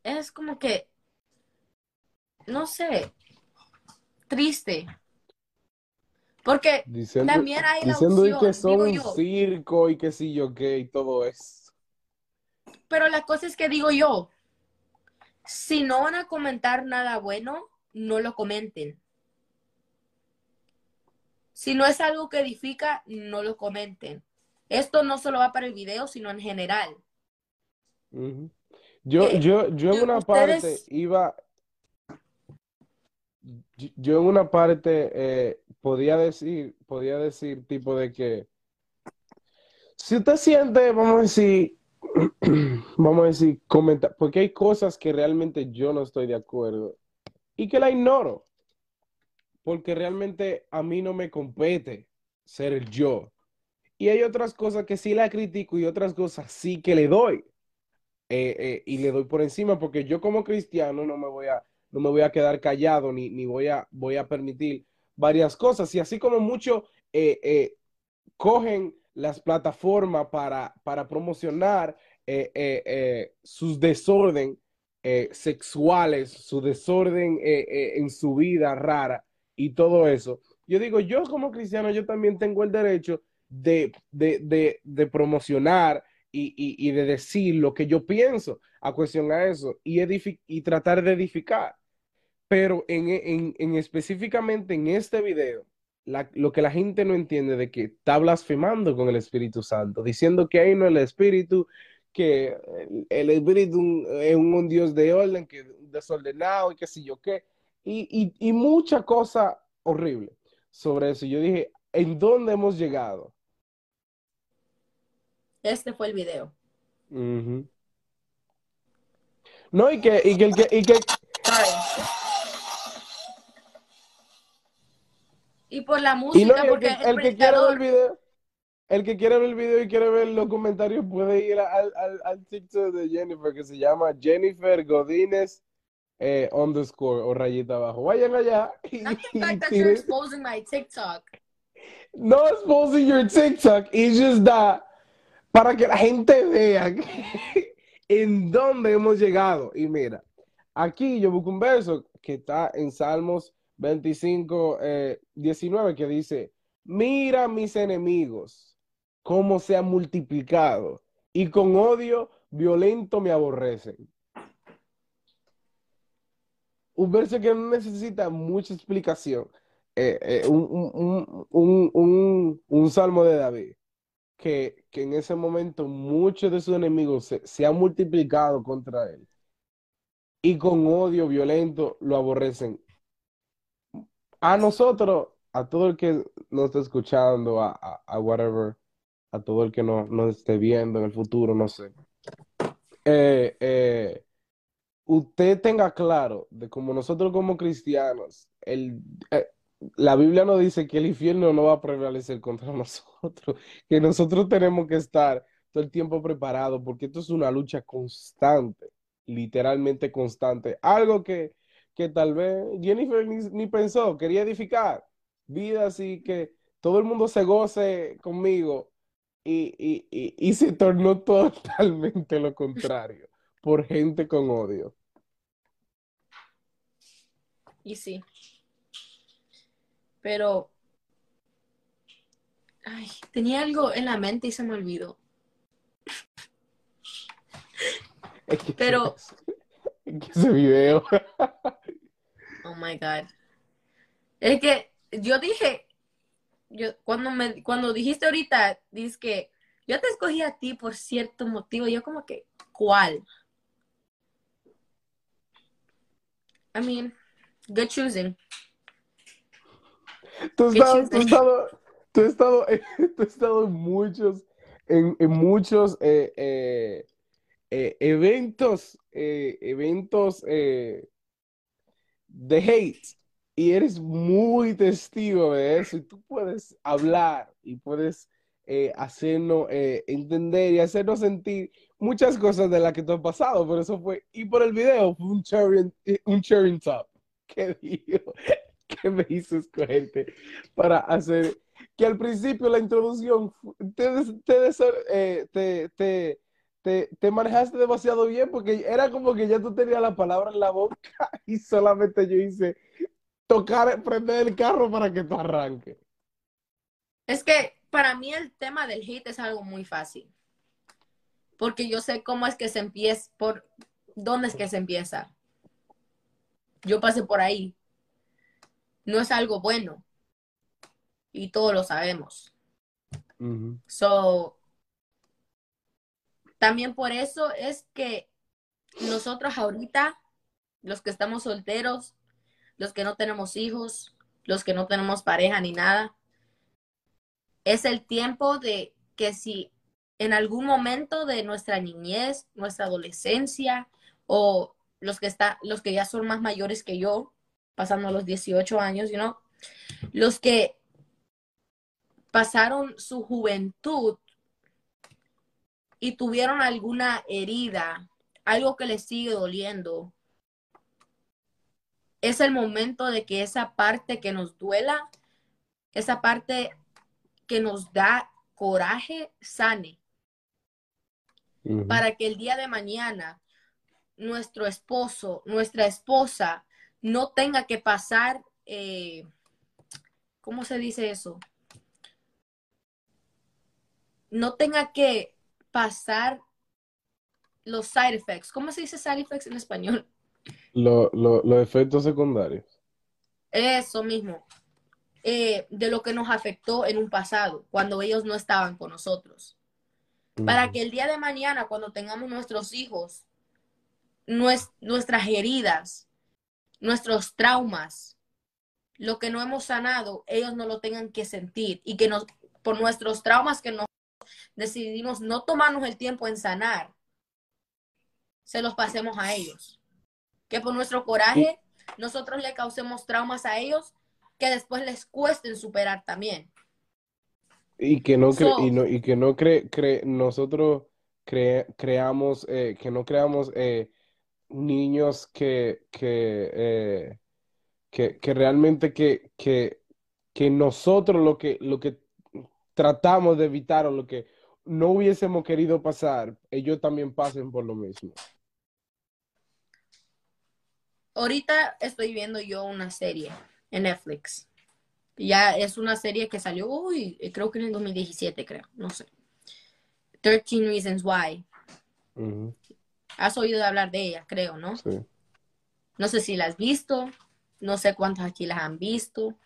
es como que no sé, triste. Porque
diciendo,
también hay la
diciendo que son un
yo.
circo y que sí yo qué y todo eso.
Pero la cosa es que digo yo, si no van a comentar nada bueno, no lo comenten. Si no es algo que edifica, no lo comenten. Esto no solo va para el video, sino en general.
Yo,
Eh,
yo, yo en una parte iba, yo, yo en una parte eh, podía decir, podía decir tipo de que si usted siente, vamos a decir, vamos a decir, comentar, porque hay cosas que realmente yo no estoy de acuerdo y que la ignoro, porque realmente a mí no me compete ser yo. Y hay otras cosas que sí la critico y otras cosas sí que le doy. Eh, eh, y le doy por encima porque yo como cristiano no me voy a, no me voy a quedar callado ni, ni voy a, voy a permitir varias cosas. Y así como muchos eh, cogen las plataformas para, para promocionar eh, eh, eh, sus desorden sexuales, su desorden en su vida rara y todo eso. Yo digo, yo como cristiano, yo también tengo el derecho de, de, de, de promocionar y, y, de decir lo que yo pienso a cuestión eso y, y tratar de edificar. Pero en, en específicamente en este video, la- lo que la gente no entiende de que está blasfemando con el Espíritu Santo, diciendo que ahí no es el Espíritu, que el, el Espíritu es un, un Dios de orden, que desordenado y qué sé yo qué, y, y, y mucha cosa horrible sobre eso. Yo dije, ¿en dónde hemos llegado?
Este fue el video.
No, y que, y que, el que, y que,
Y por la
no,
música,
y el
porque
que,
el
el que quiera ver el video, el que quiera ver el video y quiere ver los comentarios puede ir al, al, al TikTok de Jennifer que se llama Jennifer Godínez eh, underscore o rayita abajo. Vayan allá
that you're exposing my TikTok.
no exposing your TikTok, it's just that para que la gente vea que- en dónde hemos llegado. Y mira, aquí yo busco un verso que está en Salmos 25, eh, 19, que dice, mira mis enemigos, cómo se han multiplicado, y con odio violento me aborrecen. Un verso que necesita mucha explicación. Eh, eh, un- un- un- un salmo de David que, que en ese momento muchos de sus enemigos se, se han multiplicado contra él y con odio violento lo aborrecen. A nosotros, a todo el que nos está escuchando, a, a- whatever, a todo el que no- nos esté viendo en el futuro, no sé. Eh, eh, usted tenga claro de como nosotros como cristianos, el, eh, la Biblia nos dice que el infierno no va a prevalecer contra nosotros, que nosotros tenemos que estar todo el tiempo preparados, porque esto es una lucha constante, literalmente constante. Algo que, que tal vez Jennifer ni, ni pensó, quería edificar vida así que todo el mundo se goce conmigo y, y, y, y se tornó totalmente lo contrario, por gente con odio.
Y sí. Pero. Ay, tenía algo en la mente y se me olvidó. Pero-
que ese video.
Oh my God. Es que yo dije, yo cuando me cuando dijiste ahorita, dices que yo te escogí a ti por cierto motivo, yo como que, ¿cuál? I mean, good choosing.
Tú has estado, tú has estado, tú has estado, tú has estado en muchos, en, en muchos eh, eh, eh, eventos, eh, eventos eh, de hate. Y eres muy testigo de eso y tú puedes hablar y puedes eh, hacernos entender y hacernos sentir muchas cosas de las que tú has pasado, pero eso fue, y por el video fue un cherry, un cherry top. Que dijo que me hizo escogerte para hacer que al principio la introducción te, te, te, te manejaste demasiado bien porque era como que ya tú tenías la palabra en la boca y solamente yo hice tocar, prender el carro para que tú arranques.
Es que para mí el tema del hate es algo muy fácil. Porque yo sé cómo es que se empieza, por dónde es que se empieza. Yo pasé por ahí. No es algo bueno. Y todos lo sabemos. So, también por eso es que nosotros ahorita, los que estamos solteros, los que no tenemos hijos, los que no tenemos pareja ni nada, es el tiempo de que si en algún momento de nuestra niñez, nuestra adolescencia o los que está, los que ya son más mayores que yo, pasando los 18 años, you know, los que pasaron su juventud y tuvieron alguna herida, algo que les sigue doliendo, es el momento de que esa parte que nos duela, esa parte que nos da coraje, sane, para que el día de mañana nuestro esposo, nuestra esposa, no tenga que pasar, eh, ¿cómo se dice eso? No tenga que pasar los side effects. ¿Cómo se dice side effects en español?
Lo- lo- los efectos secundarios.
Eso mismo. eh, de lo que nos afectó en un pasado, cuando ellos no estaban con nosotros. Para que el día de mañana, cuando tengamos nuestros hijos, nues- nuestras heridas, nuestros traumas, lo que no hemos sanado, ellos no lo tengan que sentir y que nos, por nuestros traumas que nos decidimos no tomarnos el tiempo en sanar, se los pasemos a ellos. Que por nuestro coraje nosotros le causemos traumas a ellos que después les cuesten superar también.
Y que no, cre-
So-
y no, y que no cre- cre- nosotros cre- creamos, eh, que no creamos eh, niños que, que, eh, que, que realmente que, que, que nosotros lo que, lo que tratamos de evitar o lo que no hubiésemos querido pasar, ellos también pasen por lo mismo.
Ahorita estoy viendo yo una serie en Netflix. Ya es una serie que salió, uy, creo que en el 2017, creo, no sé. 13 Reasons Why. Has oído hablar de ella, creo, ¿no?
sí.
No sé si la has visto, no sé cuántos aquí las han visto,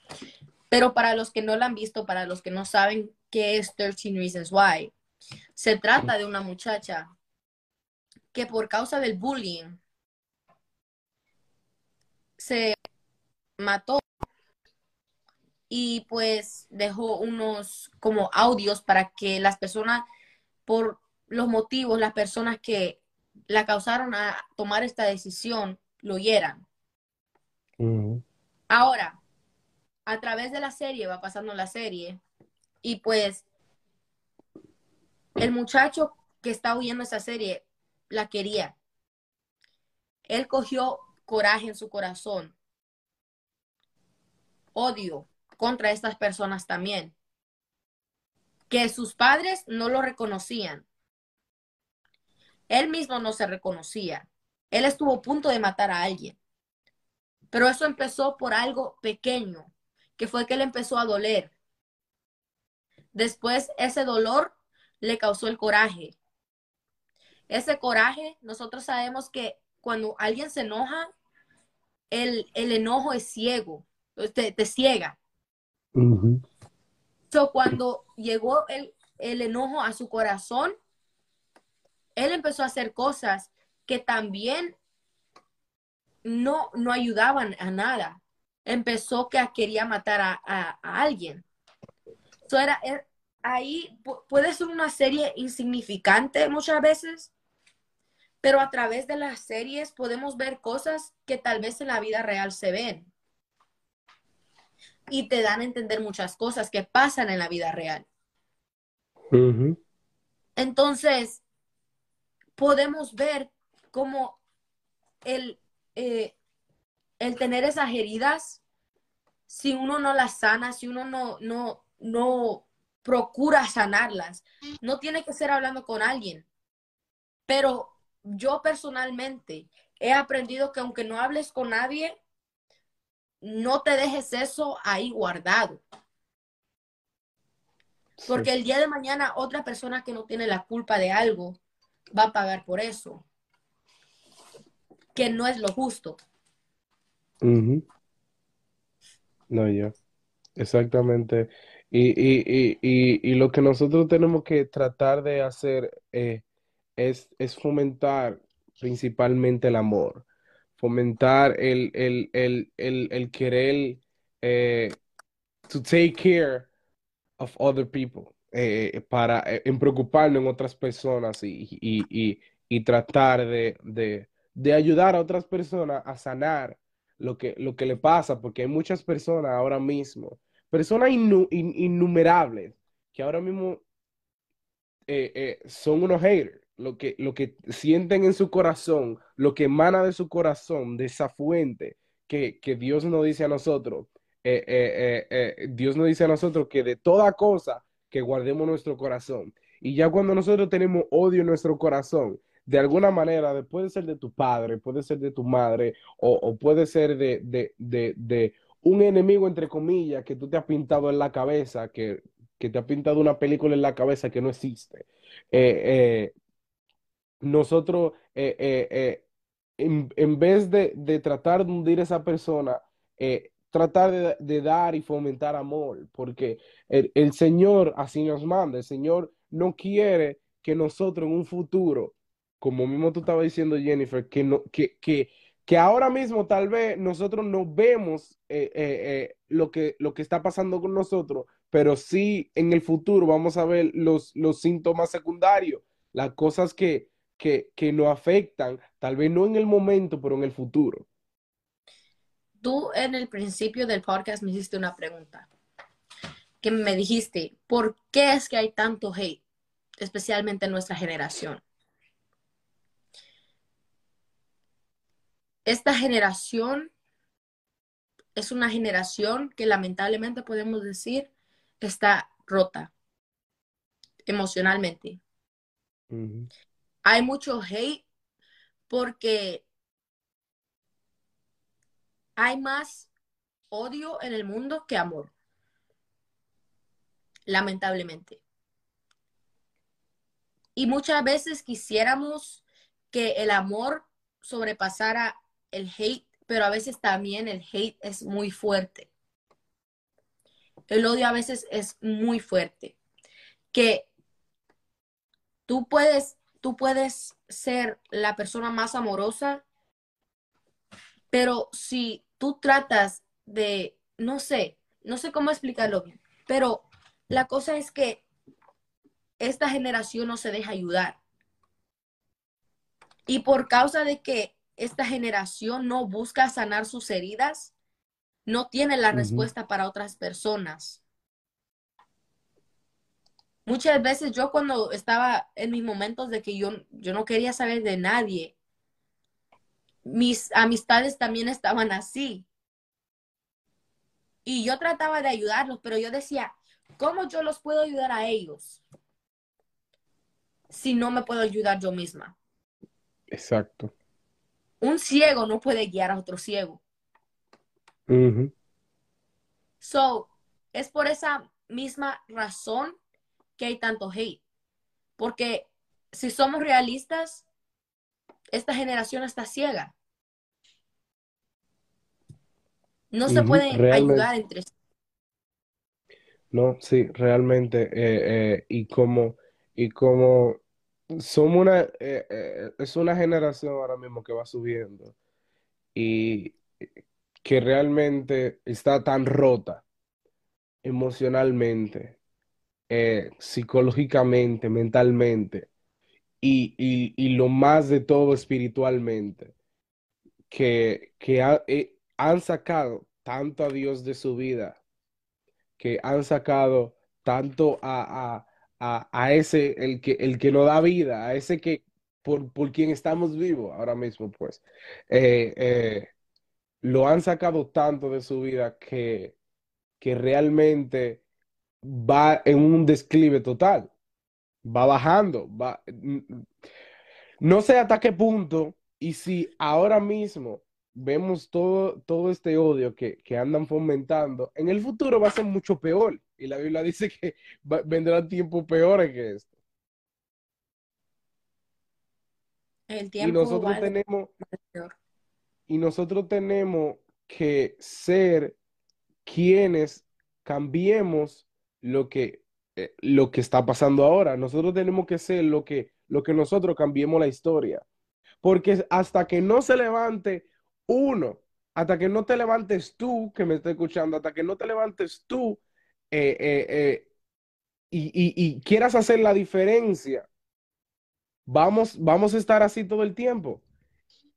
pero para los que no la han visto, para los que no saben qué es 13 Reasons Why, se trata de una muchacha que por causa del bullying se mató y pues dejó unos como audios para que las personas, por los motivos, las personas que la causaron a tomar esta decisión, lo oyeran. Ahora, a través de la serie, va pasando la serie, y pues el muchacho que está oyendo esa serie la quería. Él cogió coraje en su corazón, odio contra estas personas también, que sus padres no lo reconocían. Él mismo no se reconocía. Él estuvo a punto de matar a alguien. Pero eso empezó por algo pequeño, que fue que le empezó a doler. Después ese dolor le causó el coraje. Ese coraje, nosotros sabemos que cuando alguien se enoja, el, enojo es ciego, te, te ciega. So, cuando llegó el, el enojo a su corazón, él empezó a hacer cosas que también no, no ayudaban a nada. Empezó que quería matar a, alguien. So era, er, ahí puede ser una serie insignificante muchas veces, pero a través de las series podemos ver cosas que tal vez en la vida real se ven. Y te dan a entender muchas cosas que pasan en la vida real. Entonces, podemos ver cómo el, eh, el tener esas heridas, si uno no las sana, si uno no, no, no procura sanarlas, no tiene que ser hablando con alguien. Pero yo personalmente he aprendido que aunque no hables con nadie, no te dejes eso ahí guardado. Porque el día de mañana otra persona que no tiene la culpa de algo va a pagar por eso. Que no es lo justo.
No, ya. Exactamente. Y, y, y, y, lo que nosotros tenemos que tratar de hacer eh, es, es fomentar principalmente el amor, fomentar el, el, el, el, querer eh, to take care of other people, eh, para en preocuparnos en otras personas y tratar de, de, de, ayudar a otras personas a sanar lo que, lo que le pasa, porque hay muchas personas ahora mismo, personas innumerables, que ahora mismo eh, son unos haters lo que, lo que sienten en su corazón, lo que emana de su corazón, de esa fuente que, que Dios nos dice a nosotros, eh, eh, eh, Dios nos dice a nosotros que de toda cosa que guardemos nuestro corazón. Y ya cuando nosotros tenemos odio en nuestro corazón, de alguna manera, puede ser de tu padre, puede ser de tu madre, o, puede ser de, de, de, de, un enemigo, entre comillas, que tú te has pintado en la cabeza, que, que te ha pintado una película en la cabeza que no existe. nosotros, en, en, vez de, de, tratar de hundir a esa persona, tratar de, dar y fomentar amor, porque el, Señor así nos manda, el Señor no quiere que nosotros en un futuro, como mismo tú estabas diciendo Jennifer, que, no, que, que, que ahora mismo tal vez nosotros no vemos eh, eh, eh, lo, que, lo que está pasando con nosotros, pero sí en el futuro vamos a ver los, los síntomas secundarios, las cosas que, que, que nos afectan, tal vez no en el momento, pero en el futuro
tú en el principio del podcast me hiciste una pregunta, que me dijiste, ¿por qué es que hay tanto hate, especialmente en nuestra generación? Esta generación es una generación que lamentablemente podemos decir está rota emocionalmente. Hay mucho hate porque hay más odio en el mundo que amor. Lamentablemente. Y muchas veces quisiéramos que el amor sobrepasara el hate, pero a veces también el hate es muy fuerte. El odio a veces es muy fuerte. Que tú puedes, tú puedes ser la persona más amorosa, pero si tú tratas de, no sé, no sé cómo explicarlo bien, pero la cosa es que esta generación no se deja ayudar. Y por causa de que esta generación no busca sanar sus heridas, no tiene la respuesta para otras personas. Muchas veces yo cuando estaba en mis momentos de que yo, yo no quería saber de nadie, mis amistades también estaban así. Y yo trataba de ayudarlos, pero yo decía, ¿cómo yo los puedo ayudar a ellos si no me puedo ayudar yo misma?
Exacto.
Un ciego no puede guiar a otro ciego. So, es por esa misma razón que hay tanto hate. Porque si somos realistas, esta generación está ciega. No se pueden ayudar entre sí.
No, sí, realmente. Eh, eh, y como, y como somos una, eh, es una generación ahora mismo que va subiendo y que realmente está tan rota emocionalmente, psicológicamente, mentalmente y, y, lo más de todo espiritualmente, que, que han sacado tanto a Dios de su vida, que han sacado tanto a, a, ese, el que, el que da vida, a ese que por, por quien estamos vivos ahora mismo, pues, eh, eh, lo han sacado tanto de su vida que, que realmente va en un desclive total, va bajando, va, no sé hasta qué punto, y si ahora mismo vemos todo, todo este odio que, andan fomentando, en el futuro va a ser mucho peor. Y la Biblia dice que vendrán tiempos peores que esto.
El tiempo
y nosotros tenemos y nosotros tenemos que ser quienes cambiemos lo que eh, lo que está pasando ahora. Nosotros tenemos que ser lo que lo que nosotros cambiemos la historia. Porque hasta que no se levante uno, hasta que no te levantes tú, que me estás escuchando, hasta que no te levantes tú eh, eh, eh, y, quieras hacer la diferencia, vamos, vamos a estar así todo el tiempo.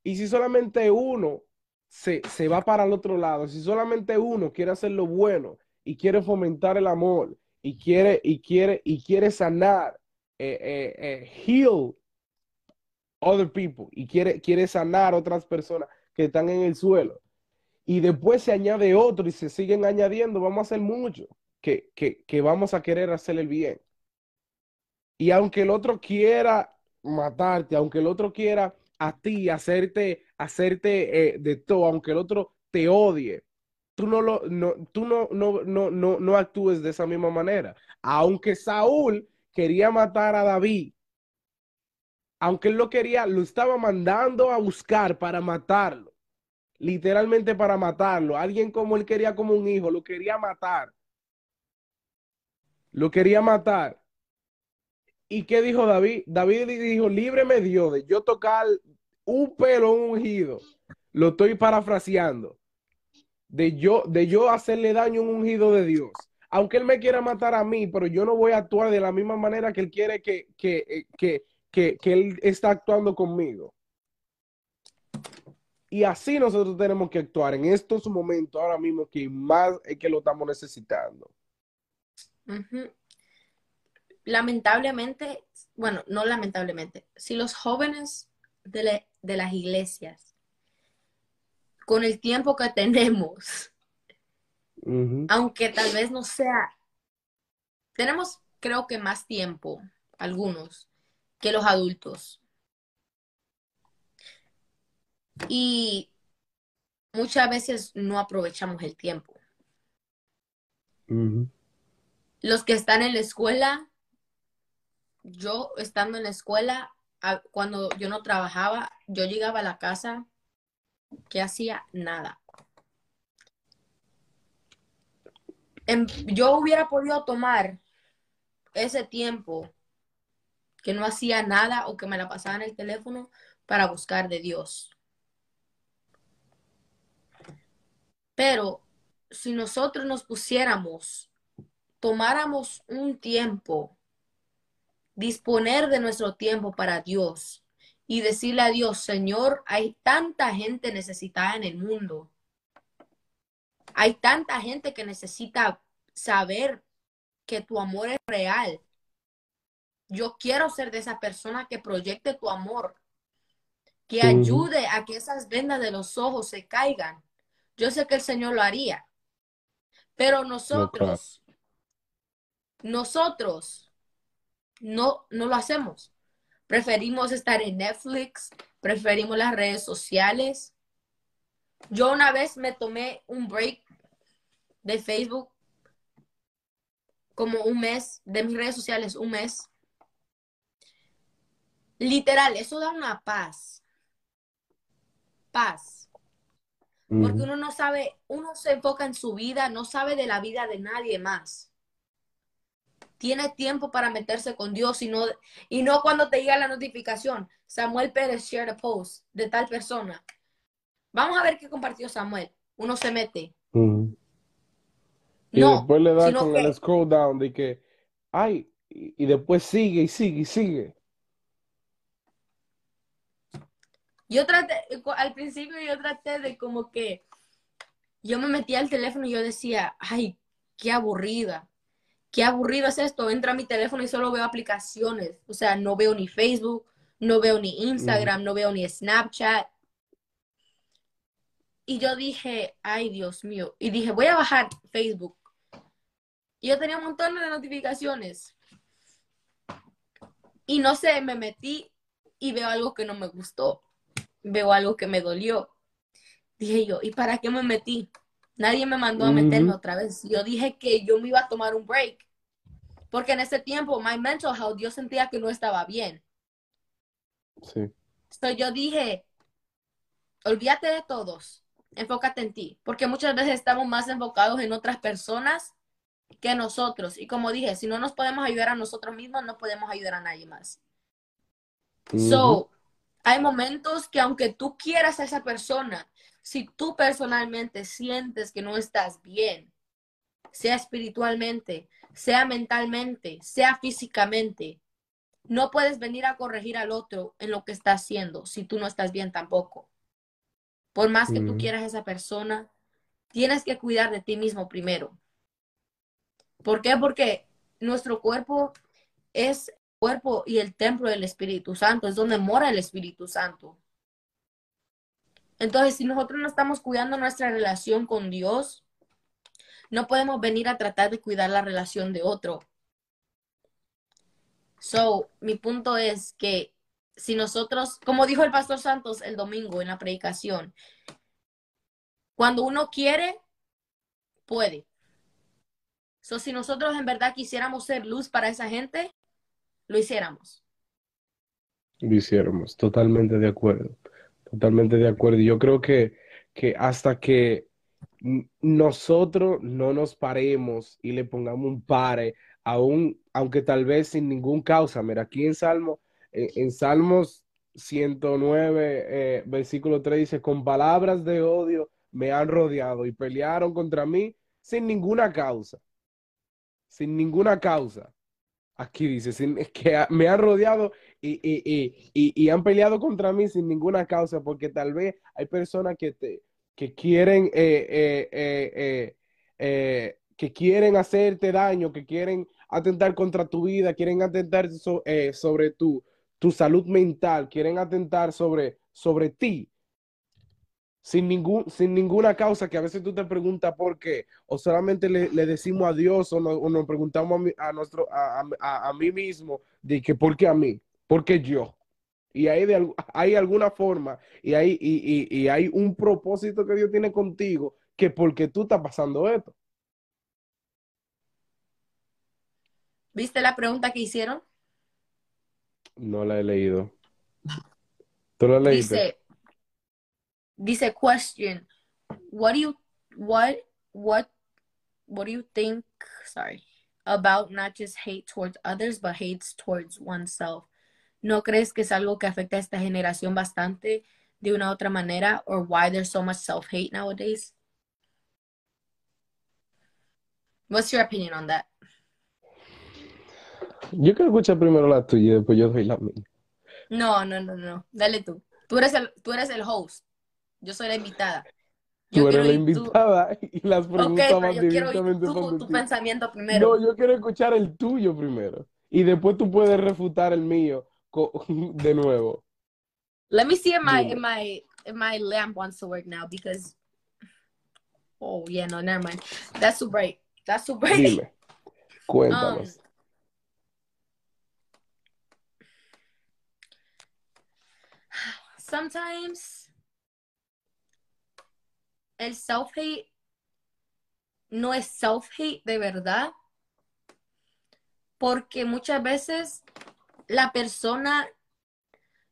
Y si solamente uno se, se va para el otro lado, si solamente uno quiere hacer lo bueno y quiere fomentar el amor y quiere, y quiere, y quiere sanar, heal other people y quiere, quiere sanar otras personas, que están en el suelo. Y después se añade otro y se siguen añadiendo, vamos a hacer mucho, que, que, vamos a querer hacer el bien. Y aunque el otro quiera matarte, aunque el otro quiera a ti hacerte, hacerte eh, de todo, aunque el otro te odie, tú no lo, no, tú no, no, no, no, no actúes de esa misma manera. Aunque Saúl quería matar a David, aunque él lo quería, lo estaba mandando a buscar para matarlo. Literalmente para matarlo. Alguien como él quería como un hijo, lo quería matar. Lo quería matar. ¿Y qué dijo David? David dijo, líbreme Dios de yo tocar un pelo ungido. Lo estoy parafraseando. De yo, de yo hacerle daño a un ungido de Dios. Aunque él me quiera matar a mí, pero yo no voy a actuar de la misma manera que él quiere que, que, que, que, Él está actuando conmigo. Y así nosotros tenemos que actuar en estos momentos ahora mismo que más es que lo estamos necesitando.
Lamentablemente, bueno, no lamentablemente, si los jóvenes de, las iglesias, con el tiempo que tenemos, aunque tal vez no sea, tenemos creo que más tiempo, algunos, que los adultos. Y muchas veces no aprovechamos el tiempo. Los que están en la escuela, yo estando en la escuela, cuando yo no trabajaba, yo llegaba a la casa que hacía nada. Em, yo hubiera podido tomar ese tiempo que no hacía nada o que me la pasaba en el teléfono para buscar de Dios. Pero si nosotros nos pusiéramos, tomáramos un tiempo, disponer de nuestro tiempo para Dios y decirle a Dios, Señor, hay tanta gente necesitada en el mundo. Hay tanta gente que necesita saber que tu amor es real, yo quiero ser de esa persona que proyecte tu amor, que ayude a que esas vendas de los ojos se caigan. Yo sé que el Señor lo haría, pero nosotros, nosotros no, no lo hacemos. Preferimos estar en Netflix, preferimos las redes sociales. Yo una vez me tomé un break de Facebook como un mes, de mis redes sociales, un mes, Literal, eso da una paz. paz. Porque uno no sabe, uno se enfoca en su vida, no sabe de la vida de nadie más. Tiene tiempo para meterse con Dios y no, y no cuando te llega la notificación, Samuel Pérez shared a post de tal persona. Vamos a ver qué compartió Samuel. Uno se mete.
Y
No,
después le da con
que
el scroll down de que, ay, y, y después sigue y sigue y sigue.
yo traté, al principio yo traté de como que yo me metía al teléfono y yo decía, ay, qué aburrida, qué aburrido es esto. Entro a mi teléfono y solo veo aplicaciones. O sea, no veo ni Facebook, no veo ni Instagram, no veo ni Snapchat. Y yo dije, ay, Dios mío. Y dije, voy a bajar Facebook. Y yo tenía un montón de notificaciones. Y no sé, me metí y veo algo que no me gustó. Veo algo que me dolió. Dije yo, ¿y para qué me metí? Nadie me mandó a meterme otra vez. Yo dije que yo me iba a tomar un break. Porque en ese tiempo, my mental health, yo sentía que no estaba bien.
Sí.
So yo dije, olvídate de todos, enfócate en ti, porque muchas veces estamos más enfocados en otras personas que nosotros. Y como dije, si no nos podemos ayudar a nosotros mismos, no podemos ayudar a nadie más. So, hay momentos que aunque tú quieras a esa persona, si tú personalmente sientes que no estás bien, sea espiritualmente, sea mentalmente, sea físicamente, no puedes venir a corregir al otro en lo que está haciendo si tú no estás bien tampoco. Por más que tú
Ujú.
quieras a esa persona, tienes que cuidar de ti mismo primero. ¿Por qué? Porque nuestro cuerpo es cuerpo y el templo del Espíritu Santo, es donde mora el Espíritu Santo. Entonces, si nosotros no estamos cuidando nuestra relación con Dios, no podemos venir a tratar de cuidar la relación de otro. So, mi punto es que si nosotros, como dijo el pastor Santos el domingo en la predicación, cuando uno quiere, puede. So, si nosotros en verdad quisiéramos ser luz para esa gente, lo hiciéramos.
Lo hiciéramos, totalmente de acuerdo, totalmente de acuerdo. Y Yo creo que, que hasta que nosotros no nos paremos y le pongamos un pare, aún, aunque tal vez sin ningún causa. Mira, aquí en Salmo, en, en Salmos 109, eh, versículo 3 dice, con palabras de odio me han rodeado y pelearon contra mí sin ninguna causa, sin ninguna causa. Aquí dice, que me han rodeado y, y- y- y- han peleado contra mí sin ninguna causa, porque tal vez hay personas que, te, que quieren, eh, eh, eh, eh, que quieren hacerte daño, que quieren atentar contra tu vida, quieren atentar so- sobre tu, tu salud mental, quieren atentar sobre, sobre ti. Sin, ningún, sin ninguna causa que a veces tú te preguntas por qué, o solamente le, le decimos a Dios o, no- o nos preguntamos a, mí- a nuestro, a, a- a mí mismo de que por qué a mí, por qué yo. Y hay, de, hay alguna forma y hay, y, y- y hay un propósito que Dios tiene contigo que porque tú estás pasando esto.
¿Viste la pregunta que hicieron?
No la he leído. ¿Tú la leíste?
Dice, dice question, what do you, what, what, what do you think, sorry, about not just hate towards others, but hates towards oneself? ¿No crees que es algo que afecta a esta generación bastante de una otra manera? Or why there's so much self-hate nowadays? What's your opinion on that?
Yo quiero escuchar primero la tuya después yo doy la mía.
No, no, no, no. Dale tú. Tú eres el, tú eres el host. Yo soy la invitada.
Tú
Yo
eres
quiero
la
tú.
invitada y las preguntas
quiero oír
directamente
tú, tu
ti.
pensamiento primero.
No, yo quiero escuchar el tuyo primero. Y después tú puedes refutar el mío de nuevo.
Let me see if my if my if my lamp wants to work now because oh yeah no never mind that's too bright that's too bright
Dime,
um
cuéntanos.
sometimes el self hate no es self hate de verdad porque muchas veces la persona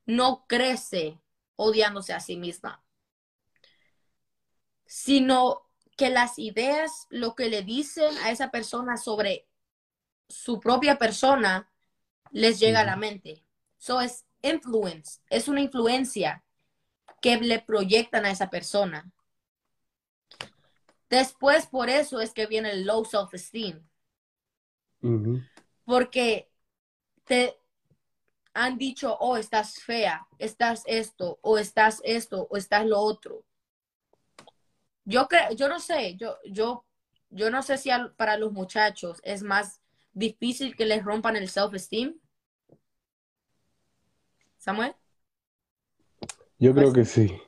no crece odiándose a sí misma sino que las ideas, lo que le dicen a esa persona sobre su propia persona, les llega a la mente. So es influence, es una influencia que le proyectan a esa persona. Después, por eso es que viene el low self-esteem. Porque te han dicho, oh, estás fea, estás esto, o estás esto, o estás lo otro. Yo creo, yo no sé, yo, yo, yo no sé si para los muchachos es más difícil que les rompan el self-esteem. Samuel.
Yo creo que sí.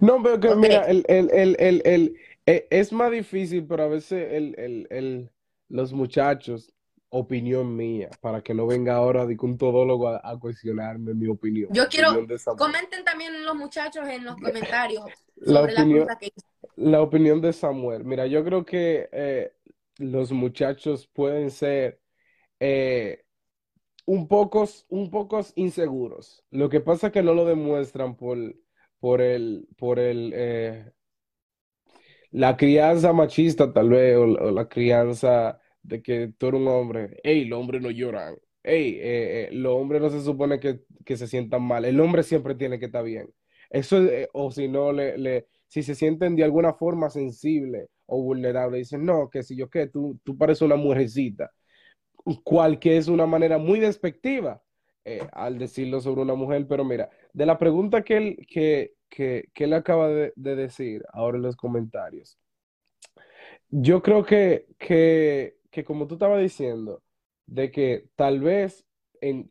No, pero que mira, el, el, el, el, e, es más difícil, pero a veces el, los muchachos, opinión mía, para que no venga ahora de un todólogo a, cuestionarme mi opinión.
Yo quiero, comenten también los muchachos en los comentarios la opinión,
que La opinión de Samuel. Mira, yo creo que eh, los muchachos pueden ser eh, un pocos, un pocos inseguros. Lo que pasa es que no lo demuestran por, por el, por el, eh, la crianza machista tal vez, o, la crianza de que tú eres un hombre, hey, los hombres no lloran, hey, eh, los hombres no se supone que, se sientan mal, el hombre siempre tiene que estar bien. Eso, o si no, le, le, si se sienten de alguna forma sensible o vulnerable, dicen, no, que si yo qué, tú, tú pareces una mujercita cual que es una manera muy despectiva eh, al decirlo sobre una mujer, pero mira, de la pregunta que él, que, que, él acaba de, decir ahora en los comentarios, yo creo que, que, que como tú estabas diciendo, de que tal vez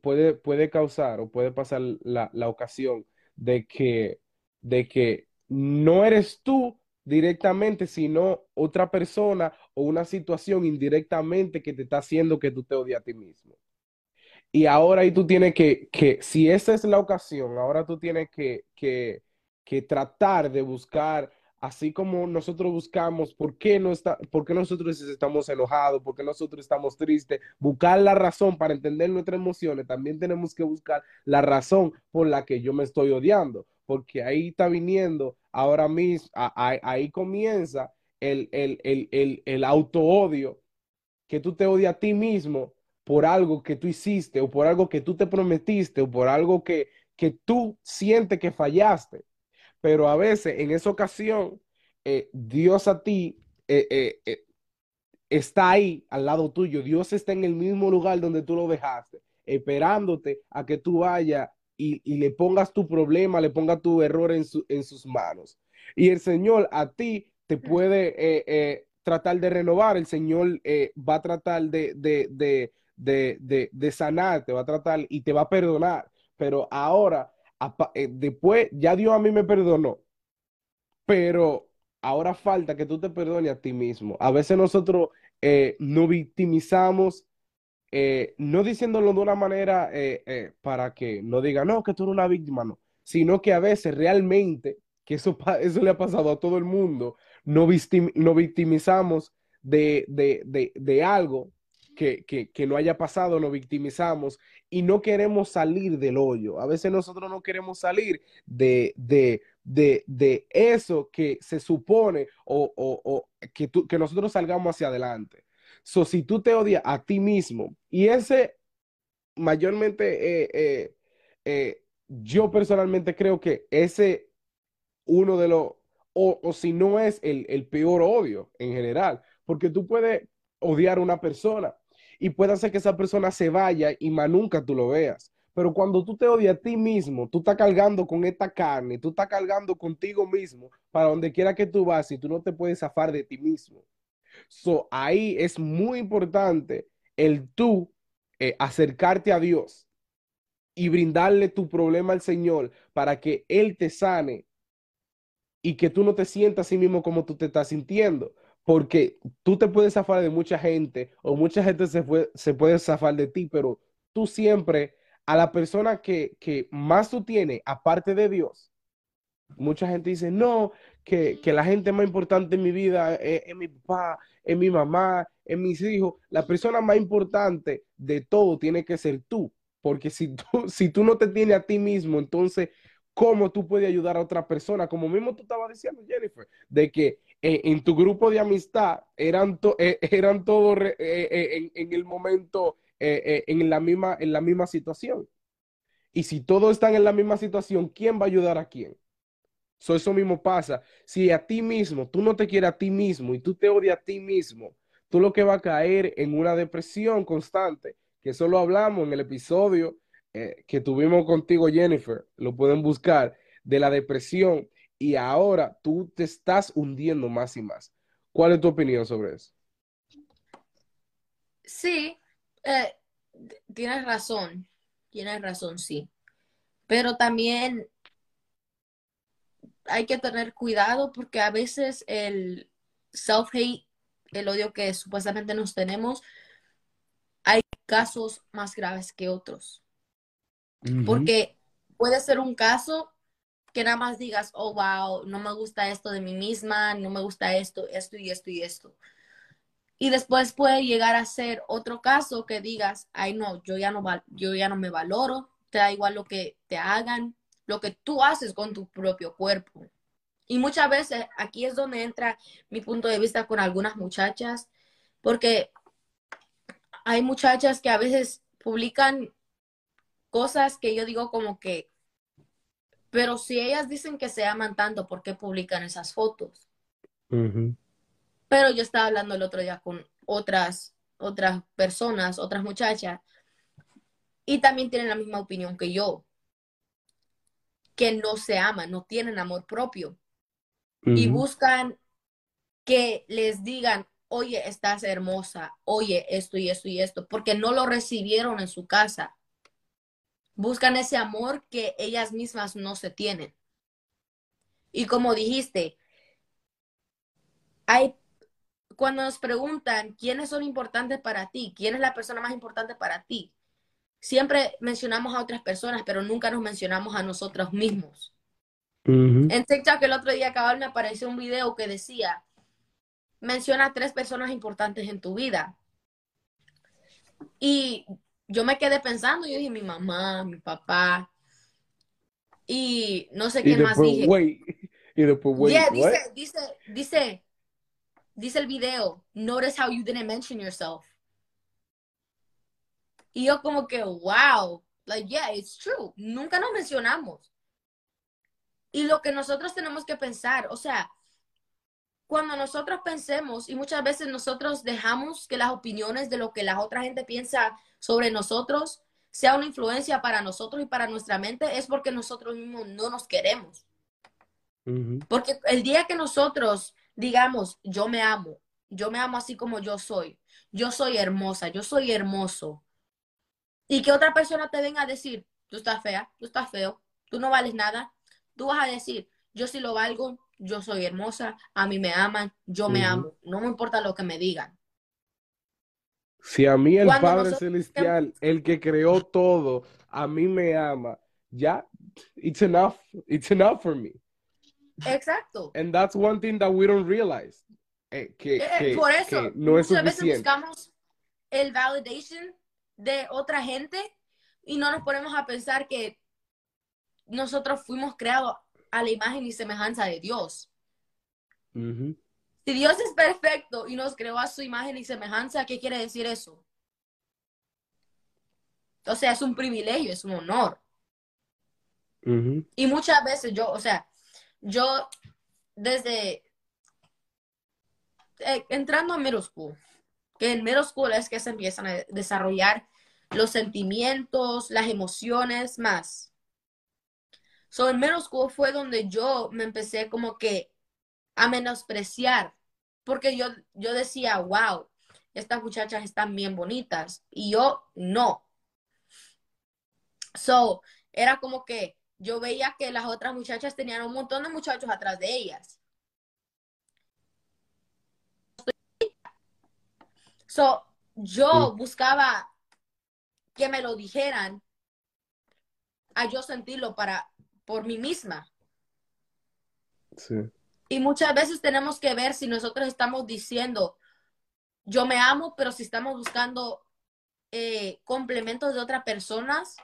puede, puede causar o puede pasar la, la ocasión de que, de que no eres tú directamente, sino otra persona o una situación indirectamente que te está haciendo que tú te odies a ti mismo. Y ahora ahí tú tienes que, que si esa es la ocasión, ahora tú tienes que, que, que tratar de buscar, así como nosotros buscamos por qué, no está, por qué nosotros estamos enojados, por qué nosotros estamos tristes, buscar la razón para entender nuestras emociones, también tenemos que buscar la razón por la que yo me estoy odiando, porque ahí está viniendo ahora mismo, ahí comienza el, el, auto-odio, que tú te odias a ti mismo por algo que tú hiciste o por algo que tú te prometiste o por algo que, que tú sientes que fallaste. Pero a veces en esa ocasión, eh, Dios a ti eh, eh, está ahí al lado tuyo. Dios está en el mismo lugar donde tú lo dejaste, esperándote a que tú vayas y, le pongas tu problema, le pongas tu error en, en sus manos. Y el Señor a ti te puede tratar de renovar, el Señor va a tratar de, de, de, de, sanar, te va a tratar y te va a perdonar. Pero ahora, después, ya Dios a mí me perdonó, pero ahora falta que tú te perdones a ti mismo. A veces nosotros nos victimizamos eh, no diciéndolo de una manera eh, eh, para que no diga, no, que tú eres una víctima, no, sino que a veces realmente, que eso, eso le ha pasado a todo el mundo, no, victimizamos de, de, algo que, que, no haya pasado, nos victimizamos y no queremos salir del hoyo. A veces nosotros no queremos salir de, de, eso que se supone o, o, que, que nosotros salgamos hacia adelante. So, si tú te odias a ti mismo, y ese mayormente, eh, eh, eh, yo personalmente creo que ese uno de los, o, si no es el, el, peor odio en general, porque tú puedes odiar a una persona y puede hacer que esa persona se vaya y más nunca tú lo veas. Pero cuando tú te odias a ti mismo, tú estás cargando con esta carne, tú estás cargando contigo mismo para donde quiera que tú vas y tú no te puedes zafar de ti mismo. So, ahí es muy importante el tú eh, acercarte a Dios y brindarle tu problema al Señor para que Él te sane y que tú no te sientas así mismo como tú te estás sintiendo. Porque tú te puedes zafar de mucha gente o mucha gente se, se puede zafar de ti, pero tú siempre a la persona que, que más tú tienes, aparte de Dios, mucha gente dice, no, que, la gente más importante en mi vida es, mi papá, es mi mamá, es mis hijos. La persona más importante de todo tiene que ser tú, porque si tú, si tú no te tienes a ti mismo, entonces, cómo tú puedes ayudar a otra persona, como mismo tú estabas diciendo, Jennifer, de que eh, en tu grupo de amistad eran, eh, eran todos eh, en, el momento, en, la misma, en la misma situación. Y si todos están en la misma situación, ¿quién va a ayudar a quién? eso mismo pasa. Si a ti mismo, tú no te quieres a ti mismo y tú te odias a ti mismo, tú lo que va a caer en una depresión constante, que eso lo hablamos en el episodio eh, que tuvimos contigo, Jennifer, lo pueden buscar, de la depresión y ahora tú te estás hundiendo más y más. ¿Cuál es tu opinión sobre eso?
Sí, eh, tienes razón, tienes razón, sí. Pero también hay que tener cuidado porque a veces el self-hate, el odio que supuestamente nos tenemos, hay casos más graves que otros. Porque puede ser un caso que nada más digas, oh, wow, no me gusta esto de mí misma, no me gusta esto, esto y esto y esto. Y después puede llegar a ser otro caso que digas, ay, no, yo ya no, yo ya no me valoro, te da igual lo que te hagan, lo que tú haces con tu propio cuerpo. Y muchas veces aquí es donde entra mi punto de vista con algunas muchachas, porque hay muchachas que a veces publican cosas que yo digo como que, pero si ellas dicen que se aman tanto, ¿por qué publican esas fotos? Pero yo estaba hablando el otro día con otras, otras personas, otras muchachas, y también tienen la misma opinión que yo, que no se aman, no tienen amor propio, y buscan que les digan, oye, estás hermosa, oye, esto y esto y esto, porque no lo recibieron en su casa buscan ese amor que ellas mismas no se tienen. Y como dijiste, hay cuando nos preguntan quiénes son importantes para ti, quién es la persona más importante para ti, siempre mencionamos a otras personas, pero nunca nos mencionamos a nosotros mismos. En TikTok el otro día cabal me apareció un video que decía, menciona tres personas importantes en tu vida. Y yo me quedé pensando, yo dije mi mamá, mi papá, y no sé qué más dije.
Y después, wait,
yeah, dice, dice, dice, dice el video, notice how you didn't mention yourself. Y yo como que, wow, like, yeah, it's true. Nunca nos mencionamos. Y lo que nosotros tenemos que pensar, o sea, cuando nosotros pensemos, y muchas veces nosotros dejamos que las opiniones de lo que la otra gente piensa sobre nosotros sea una influencia para nosotros y para nuestra mente, es porque nosotros mismos no nos queremos. Porque el día que nosotros digamos, yo me amo, yo me amo así como yo soy, yo soy hermosa, yo soy hermoso, y que otra persona te venga a decir, tú estás fea, tú estás feo, tú no vales nada, tú vas a decir, yo sí lo valgo, yo soy hermosa, a mí me aman, yo me amo, no me importa lo que me digan.
Si a mí el Padre Celestial, el que creó todo, a mí me ama, ya, it's enough, it's enough for me.
Exacto.
And that's one thing that we don't realize. Eh, que, eh, que,
Por eso,
que no es
muchas veces buscamos el validation de otra gente y no nos ponemos a pensar que nosotros fuimos creados a la imagen y semejanza de Dios. Si Dios es perfecto y nos creó a su imagen y semejanza, ¿qué quiere decir eso? O sea, es un privilegio, es un honor. Y muchas veces yo, o sea, yo desde eh, entrando a middle school, que en middle school es que se empiezan a desarrollar los sentimientos, las emociones más. So, en middle school fue donde yo me empecé como que a menospreciar, porque yo, yo decía, wow, estas muchachas están bien bonitas, y yo no. So, era como que yo veía que las otras muchachas tenían un montón de muchachos atrás de ellas. So, yo buscaba que me lo dijeran a yo sentirlo para por mí misma.
Sí.
Y muchas veces tenemos que ver si nosotros estamos diciendo, yo me amo, pero si estamos buscando eh, complementos de otras personas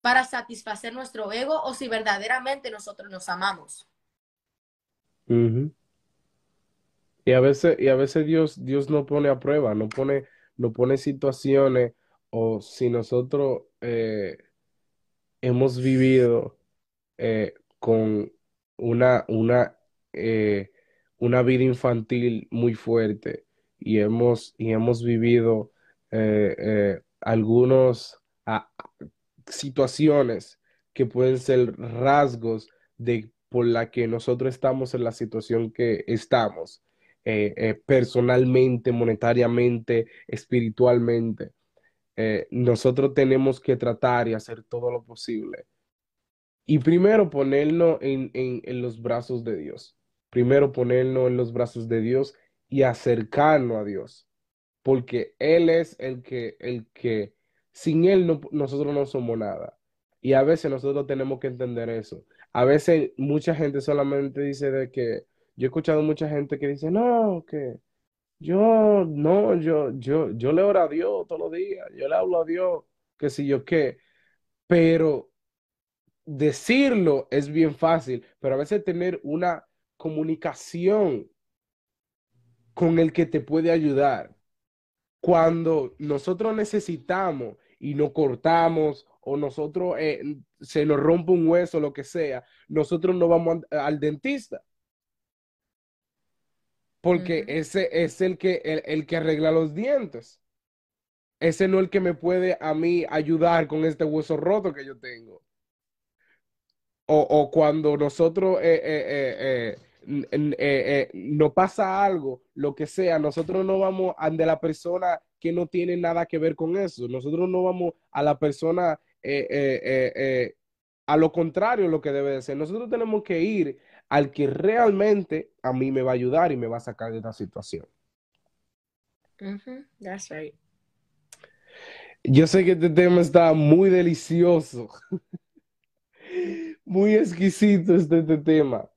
para satisfacer nuestro ego o si verdaderamente nosotros nos amamos.
Ujú. Y a veces, y a veces Dios, Dios nos pone a prueba, no pone, no pone situaciones o si nosotros eh, hemos vivido eh, con una, una, eh, una vida infantil muy fuerte y hemos, y hemos vivido eh, eh, algunos ah, situaciones que pueden ser rasgos de por la que nosotros estamos en la situación que estamos, personalmente, monetariamente, espiritualmente. Nosotros tenemos que tratar y hacer todo lo posible. Y primero ponernos en, en, en los brazos de Dios. Primero ponernos en los brazos de Dios y acercarnos a Dios. Porque Él es el que, el que, sin Él no- nosotros no somos nada. Y a veces nosotros tenemos que entender eso. A veces mucha gente solamente dice de que, yo he escuchado mucha gente que dice, no, que yo, no, yo, yo, yo le oro a Dios todos los días, yo le hablo a Dios, que si yo qué, pero decirlo es bien fácil, pero a veces tener una comunicación con el que te puede ayudar. Cuando nosotros necesitamos y nos cortamos o nosotros eh, se nos rompe un hueso, lo que sea, nosotros no vamos al dentista. Porque ese es el que, el, el que arregla los dientes. Ese no es el que me puede a mí ayudar con este hueso roto que yo tengo. O, o cuando nosotros eh, eh, eh, n- n- nos pasa algo, lo que sea, nosotros no vamos a de la persona que no tiene nada que ver con eso. Nosotros no vamos a la persona a lo contrario lo que debe de ser. Nosotros tenemos que ir al que realmente a mí me va a ayudar y me va a sacar de esta situación.
That's right.
Yo sé que este tema está muy delicioso, muy exquisito este, este tema.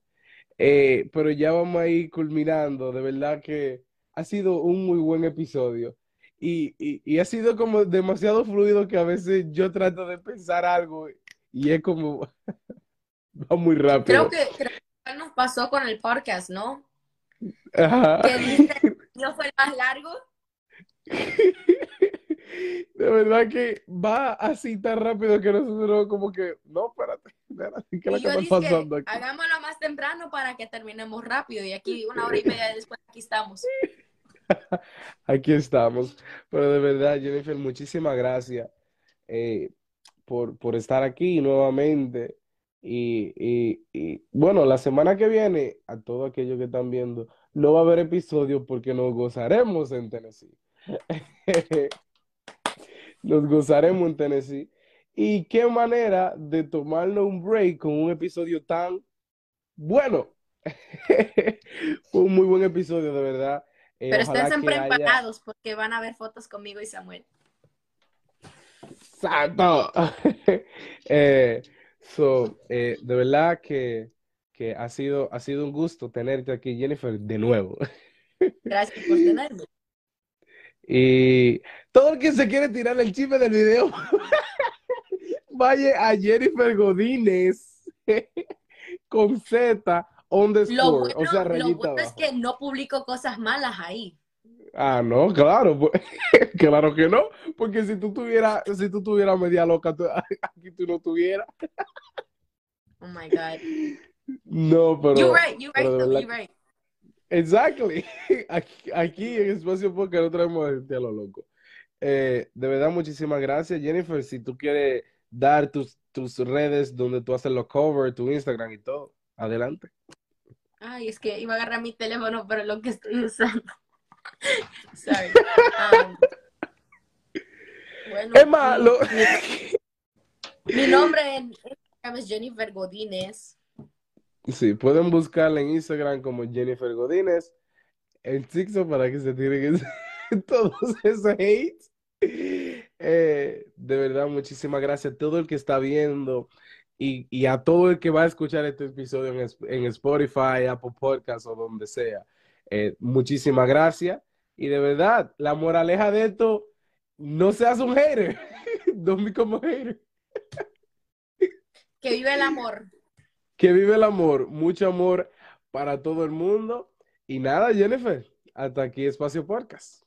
Eh, pero ya vamos a ir culminando. De verdad que ha sido un muy buen episodio. Y, y, y ha sido como demasiado fluido que a veces yo trato de pensar algo y es como va muy
Creo
rápido.
que, creo que nos pasó con el podcast, ¿no?
Ajá.
Que que no fue el más largo.
De verdad que va así tan rápido que nosotros como que, no, espérate, espérate, ¿qué es lo pasando aquí?
hagámoslo más temprano para que terminemos rápido. Y aquí, una hora y media después, aquí estamos.
Aquí estamos. Pero de verdad, Jennifer, muchísimas gracias eh, por, por estar aquí nuevamente. Y, y, y, bueno, la semana que viene, a todos aquellos que están viendo, no va a haber episodio porque nos gozaremos en Tennessee. Nos gozaremos en Tennessee. Y qué manera de tomarnos un break con un episodio tan bueno. Fue un muy buen episodio, de verdad. Eh,
Pero estén
que haya...
preparados porque van a ver fotos conmigo y Samuel.
¡Santo! eh, so, eh, de verdad que, que ha sido, ha sido un gusto tenerte aquí, Jennifer, de nuevo.
Gracias por tenerme.
Y todo el que se quiere tirar el chisme del video, vaya a Jennifer Godínez con Z
Lo
underscore,
bueno,
o sea,
lo bueno es que no publico cosas malas ahí.
Ah, no, claro, pues, claro que no, porque si tú tuvieras, si tú tuvieras media loca, tú- aquí tú no tuvieras.
Oh my God.
No, pero,
You're right, you're right, though, you're right.
Exactly. Aquí, aquí en Espacio porque no traemos a lo loco. Eh, de verdad, muchísimas gracias, Jennifer. Si tú quieres dar tus, tus redes donde tú haces los covers, tu Instagram y todo, adelante.
Ay, es que iba a agarrar mi teléfono, pero lo que estoy usando. Sorry. Um, bueno,
Es más,
mi,
lo-
mi- mi nombre en Instagram es Jennifer Godínez.
Sí, pueden buscarla en Instagram como Jennifer Godínez, en TikTok para que se tiren todos esos hates. Eh, de verdad, muchísimas gracias a todo el que está viendo y, a todo el que va a escuchar este episodio en, Spotify, Apple Podcasts o donde sea. Eh, muchísimas gracias. Y de verdad, la moraleja de esto, no seas un hater. Become a hater.
Que vive el amor.
Que vive el amor. Mucho amor para todo el mundo. Y nada, Jennifer, hasta aquí Espacio Podcast.